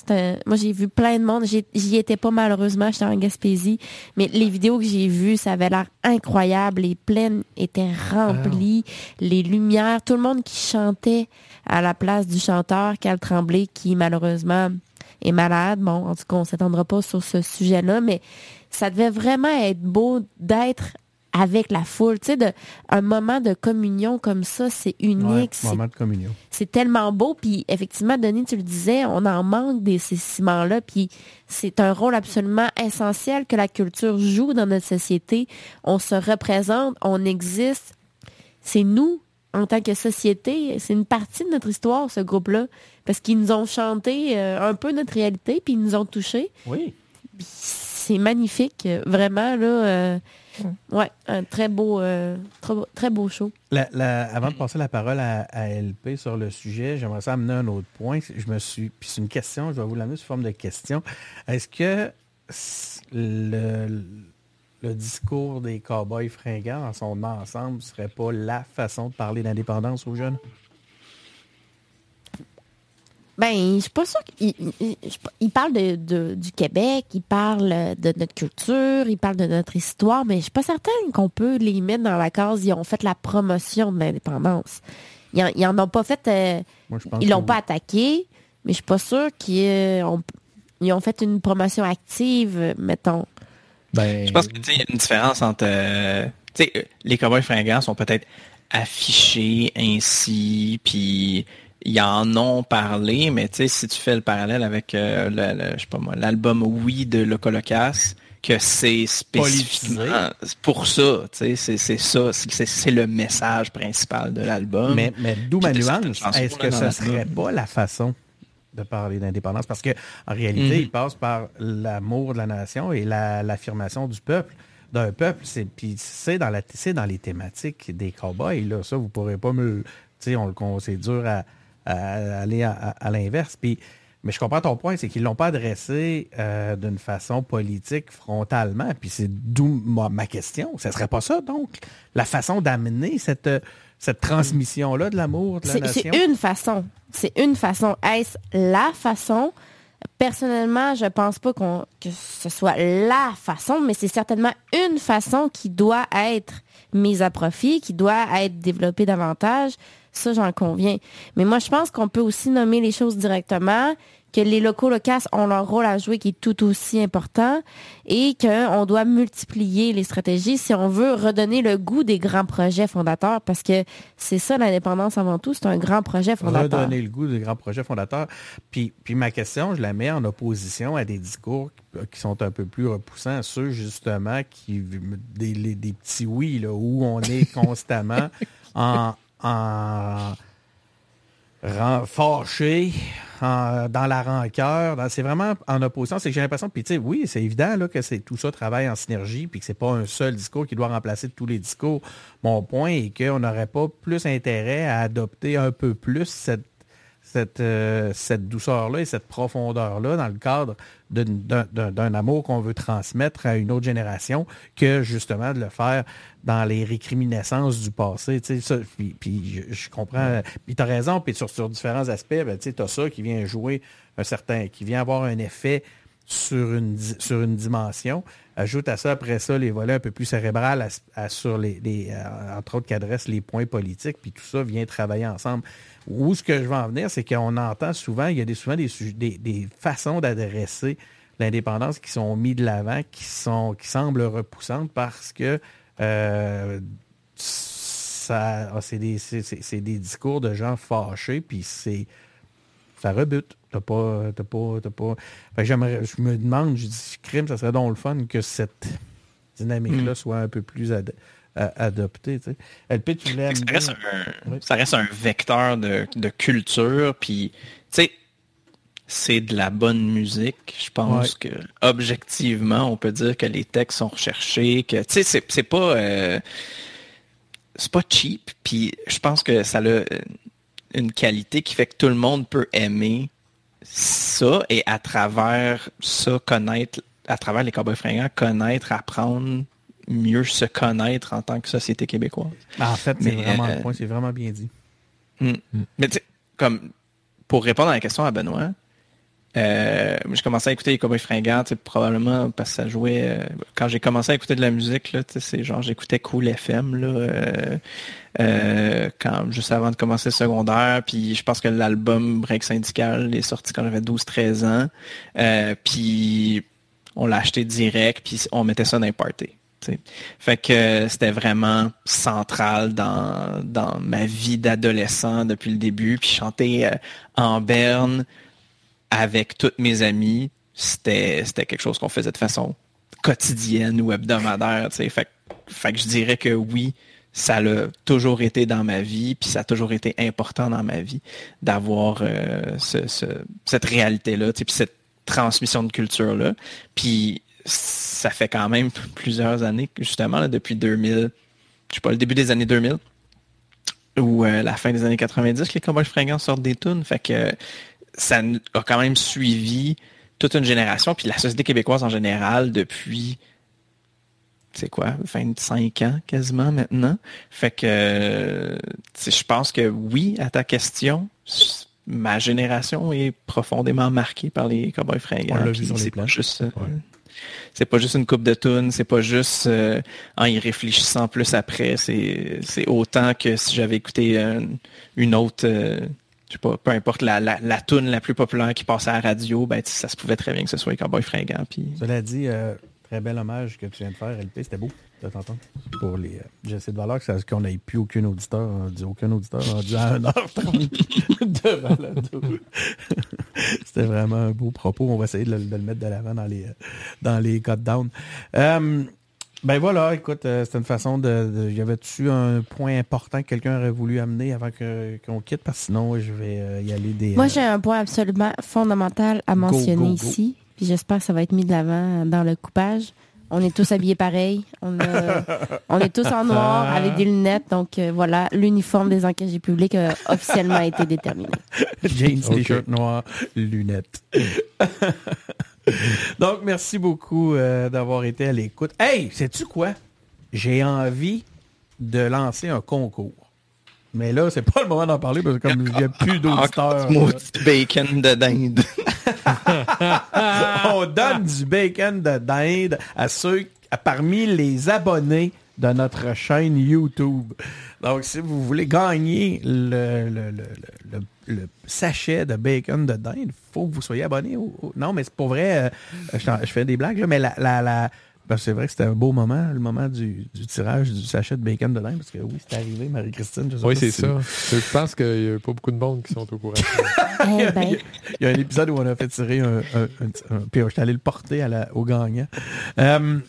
Moi, j'ai vu plein de monde. J'y étais pas malheureusement, j'étais en Gaspésie. Mais les vidéos que j'ai vues, ça avait l'air incroyable. Les plaines étaient remplies, les lumières, tout le monde qui chantait à la place du chanteur Cal Tremblay, qui malheureusement est malade. Bon, en tout cas, on s'attendra pas sur ce sujet-là, mais ça devait vraiment être beau d'être avec la foule. Tu sais, un moment de communion comme ça, c'est unique.
Ouais, moment de communion.
C'est tellement beau. Puis effectivement, Denis, tu le disais, on en manque de ces ciments-là. Puis c'est un rôle absolument essentiel que la culture joue dans notre société. On se représente, on existe. C'est nous, en tant que société, c'est une partie de notre histoire, ce groupe-là. Parce qu'ils nous ont chanté euh, un peu notre réalité, puis ils nous ont touchés.
Oui.
C'est magnifique, vraiment, là. Euh, oui, un très beau, euh, très, show.
avant de passer la parole à, LP sur le sujet, j'aimerais ça amener un autre point. Je me suis. Puis c'est une question, je vais vous l'amener sous forme de question. Est-ce que le, le, discours des cowboys fringants en son ensemble ne serait pas la façon de parler d'indépendance aux jeunes?
Ben, je suis pas sûre qu'il il, parle de, du Québec, il parle de notre culture, il parle de notre histoire, mais je suis pas certaine qu'on peut les mettre dans la case ils ont fait la promotion de l'indépendance. Ils, en, ont pas fait euh, ils l'ont pas attaqué, mais je suis pas sûre qu'ils ont, ils ont fait une promotion active, mettons.
Ben... Je pense qu'il y a une différence entre euh, les cowboys fringants sont peut-être affichés ainsi, puis ils en ont parlé, mais tu sais, si tu fais le parallèle avec euh, le, je sais pas moi, l'album Oui de Locolocas, que c'est spécifiquement pour ça, tu sais, c'est ça, c'est le message principal de l'album.
Mais, mais d'où ma nuance, est-ce que ce serait pas la façon de parler d'indépendance? Parce que en réalité, mhm. il passe par l'amour de la nation et l'affirmation du peuple d'un peuple, c'est puis c'est dans la dans les thématiques des cowboys là, ça vous pourrez pas me tu sais on c'est dur à, à aller à, l'inverse. Puis, mais je comprends ton point, c'est qu'ils ne l'ont pas adressé euh, d'une façon politique frontalement. Puis c'est d'où ma, question. Ce ne serait pas ça, donc, la façon d'amener cette, cette transmission-là de l'amour de la nation?
C'est une façon. C'est une façon. Est-ce la façon? Personnellement, je pense pas qu'on que ce soit la façon, mais c'est certainement une façon qui doit être mise à profit, qui doit être développée davantage. Ça, j'en conviens. Mais moi, je pense qu'on peut aussi nommer les choses directement, que les locaux locaux ont leur rôle à jouer qui est tout aussi important et qu'on doit multiplier les stratégies si on veut redonner le goût des grands projets fondateurs parce que c'est ça l'indépendance avant tout, c'est un grand projet fondateur.
Redonner le goût des grands projets fondateurs. Puis, puis ma question, je la mets en opposition à des discours qui sont un peu plus repoussants, ceux justement qui des, des petits oui là, où on est constamment en, en fâché, dans la rancœur. C'est vraiment en opposition. C'est que j'ai l'impression, puis tu sais, oui, c'est évident là, que c'est tout ça travaille en synergie, puis que c'est pas un seul discours qui doit remplacer tous les discours. Mon point est qu'on n'aurait pas plus intérêt à adopter un peu plus cette cette, euh, cette douceur-là et cette profondeur-là dans le cadre d'un amour qu'on veut transmettre à une autre génération que justement de le faire dans les récriminescences du passé. Ça, puis, je, comprends. Puis tu as raison, puis sur, sur différents aspects, ben, tu as ça qui vient jouer un certain, qui vient avoir un effet sur une, sur une dimension. Ajoute à ça, après ça, les volets un peu plus cérébrales sur les, les euh, entre autres, qui adressent les points politiques, puis tout ça vient travailler ensemble. Où ce que je veux en venir, c'est qu'on entend souvent, il y a des, souvent des, des, façons d'adresser l'indépendance qui sont mis de l'avant, qui, sont, qui semblent repoussantes parce que euh, ça, ah, c'est, des, des, discours de gens fâchés, puis c'est ça rebute. T'as pas. T'as pas, t'as pas... j'aimerais, je me demande, je dis, crime, ça serait donc le fun que cette dynamique-là mm. soit un peu plus adopté. Tu LP, tu
ça, reste un, ça reste un vecteur de, culture, puis tu sais, c'est de la bonne musique. Je pense que objectivement, on peut dire que les textes sont recherchés, que tu sais, c'est pas euh, c'est pas cheap, puis je pense que ça a une qualité qui fait que tout le monde peut aimer ça et à travers ça connaître à travers les Cowboys fringants connaître apprendre mieux se connaître en tant que société québécoise.
Ah, en fait, c'est vraiment le euh, point, c'est vraiment bien dit.
Hmm. Mais tu sais, comme pour répondre à la question à Benoît, euh, j'ai commencé à écouter les Cowboys fringants, probablement parce que ça jouait. euh, quand j'ai commencé à écouter de la musique, là, c'est genre j'écoutais Cool FM là, euh, quand juste avant de commencer le secondaire. Puis je pense que l'album Break Syndical est sorti quand j'avais 12-13 ans. Puis on l'a acheté direct, puis on mettait ça dans les parties. Tu sais. Fait que c'était vraiment central dans, dans ma vie d'adolescent depuis le début. Puis chanter euh, en berne avec tous mes amis, c'était quelque chose qu'on faisait de façon quotidienne ou hebdomadaire. je dirais que oui, ça l'a toujours été dans ma vie, puis ça a toujours été important dans ma vie d'avoir euh, ce- ce- cette réalité-là, puis cette transmission de culture-là. Puis ça fait quand même plusieurs années, justement, là, depuis 2000, je sais pas, le début des années 2000, ou euh, la fin des années 90, que les Cowboys fringants sortent des tunes. Fait que ça a quand même suivi toute une génération, puis la société québécoise en général depuis, c'est quoi, 25 ans quasiment maintenant. Fait que je pense que oui, à ta question, ma génération est profondément marquée par les Cowboys fringants.
On l'a vu sur les
juste, c'est pas juste une coupe de tunes, c'est pas juste euh, en y réfléchissant plus après, c'est autant que si j'avais écouté une autre, euh, je sais pas, peu importe la, la, la tune la plus populaire qui passait à la radio, ben ça se pouvait très bien que ce soit les Cowboys fringants. Puis
Cela dit, euh, très bel hommage que tu viens de faire, LP. C'était beau de t'entendre. Pour les. euh, J'essaie de valeur que ça- qu'on n'ait plus aucun auditeur. On dit aucun auditeur rendu à 1h30 de balado. C'était vraiment un beau propos. On va essayer de le, de le mettre de l'avant dans les, euh, dans les cut down. Euh, ben voilà, écoute, euh, c'était une façon de. avait-tu un point important que quelqu'un aurait voulu amener avant qu'on quitte? Parce que sinon, je vais euh, y aller des.
Moi, j'ai un point absolument fondamental à
Go,
mentionner
go, go.
ici. Puis j'espère que ça va être mis de l'avant dans le coupage. On est tous habillés pareil. On, on est tous en noir avec des lunettes. Donc euh, voilà, l'uniforme des engagés publics a officiellement été déterminé.
Jeans,
Ok.
t-shirt noir, lunettes. Donc, merci beaucoup euh, d'avoir été à l'écoute. Hey, sais-tu quoi? J'ai envie de lancer un concours. Mais là, c'est pas le moment d'en parler parce que comme il n'y a plus d'auditeurs.
Encore du maudit bacon de dinde.
on donne du bacon de dinde à ceux parmi les abonnés de notre chaîne YouTube. Donc, si vous voulez gagner le, sachet de bacon de dinde, il faut que vous soyez abonné. Non, mais c'est pour vrai, euh, je, fais des blagues, mais la, la, la- ben, c'est vrai que c'était un beau moment, le moment du, du tirage du sachet de bacon de dinde, parce que oui, c'est arrivé, Marie-Christine. je sais
Oui, c'est
si-
ça. Je pense qu'il n'y a pas beaucoup de monde qui sont au courant.
Eh ben,
Il y a un épisode où on a fait tirer un, un, un- un- puis je suis allé le porter à la- au gagnant. Euh,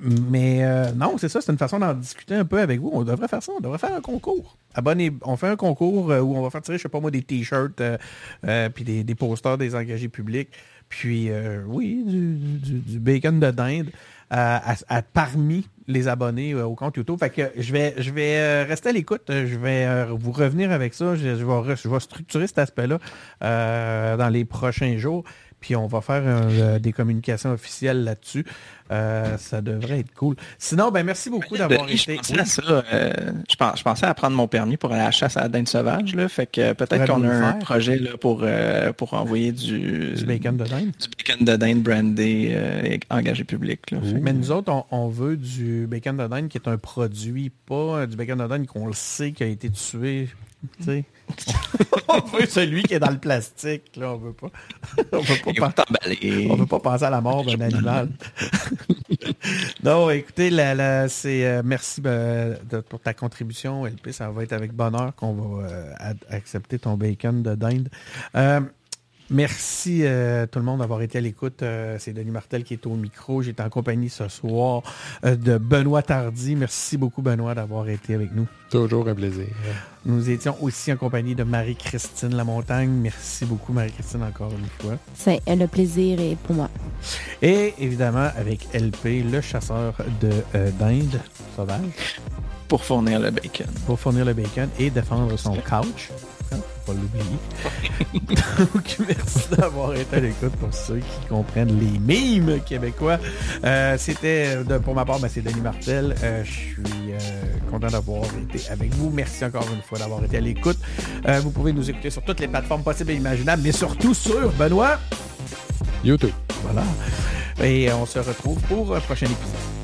mais euh, non, c'est ça, c'est une façon d'en discuter un peu avec vous. On devrait faire ça, on devrait faire un concours. Abonnez, on fait un concours euh, où on va faire tirer, je sais pas moi, des t-shirts, euh, euh, puis des, des posters des engagés publics, puis euh, oui, du, du- du bacon de dinde euh, à- à- parmi les abonnés euh, au compte YouTube. Fait que je vais, je vais euh, rester à l'écoute. Euh, Je vais euh, vous revenir avec ça. Je, je vais, je vais structurer cet aspect-là euh, dans les prochains jours. Puis on va faire euh, des communications officielles là-dessus. Euh, ça devrait être cool. Sinon, ben merci beaucoup d'avoir
Denis,
été.
Je pensais à ça. euh, je, pense- je pensais à prendre mon permis pour aller à la chasse à la dinde sauvage. Là, fait que peut-être qu'on a un
faire.
projet là, pour, euh, pour envoyer du,
Du bacon de dinde.
du bacon de dinde brandé et engagé public. Là,
Mais nous autres, on, on veut du bacon de dinde qui est un produit, pas du bacon de dinde qu'on le sait qui a été tué. on veut celui qui est dans le plastique. Là, on veut pas. on veut pas. On ne veut pas penser à la mort d'un animal. non, écoutez, c'est euh, merci euh, de- pour ta contribution, LP. Ça va être avec bonheur qu'on va euh, accepter ton bacon de dinde. Merci euh, tout le monde d'avoir été à l'écoute. Euh, c'est Denis Martel qui est au micro. J'étais en compagnie ce soir euh, de Benoît Tardy. Merci beaucoup Benoît d'avoir été avec nous.
Toujours un plaisir.
Nous étions aussi en compagnie de Marie-Christine Lamontagne. Merci beaucoup Marie-Christine encore une fois.
c'est le plaisir et pour moi.
Et évidemment avec LP, le chasseur de euh, dinde sauvage,
Pour fournir le bacon.
pour fournir le bacon et défendre son couch. Faut pas l'oublier. Donc, merci d'avoir été à l'écoute pour ceux qui comprennent les mimes québécois. Euh, C'était, de- pour ma part, ben, c'est Denis Martel. Euh, je suis euh, content d'avoir été avec vous. Merci encore une fois d'avoir été à l'écoute. Euh, vous pouvez nous écouter sur toutes les plateformes possibles et imaginables, mais surtout sur Benoît.
YouTube.
Voilà. Et on se retrouve pour un prochain épisode.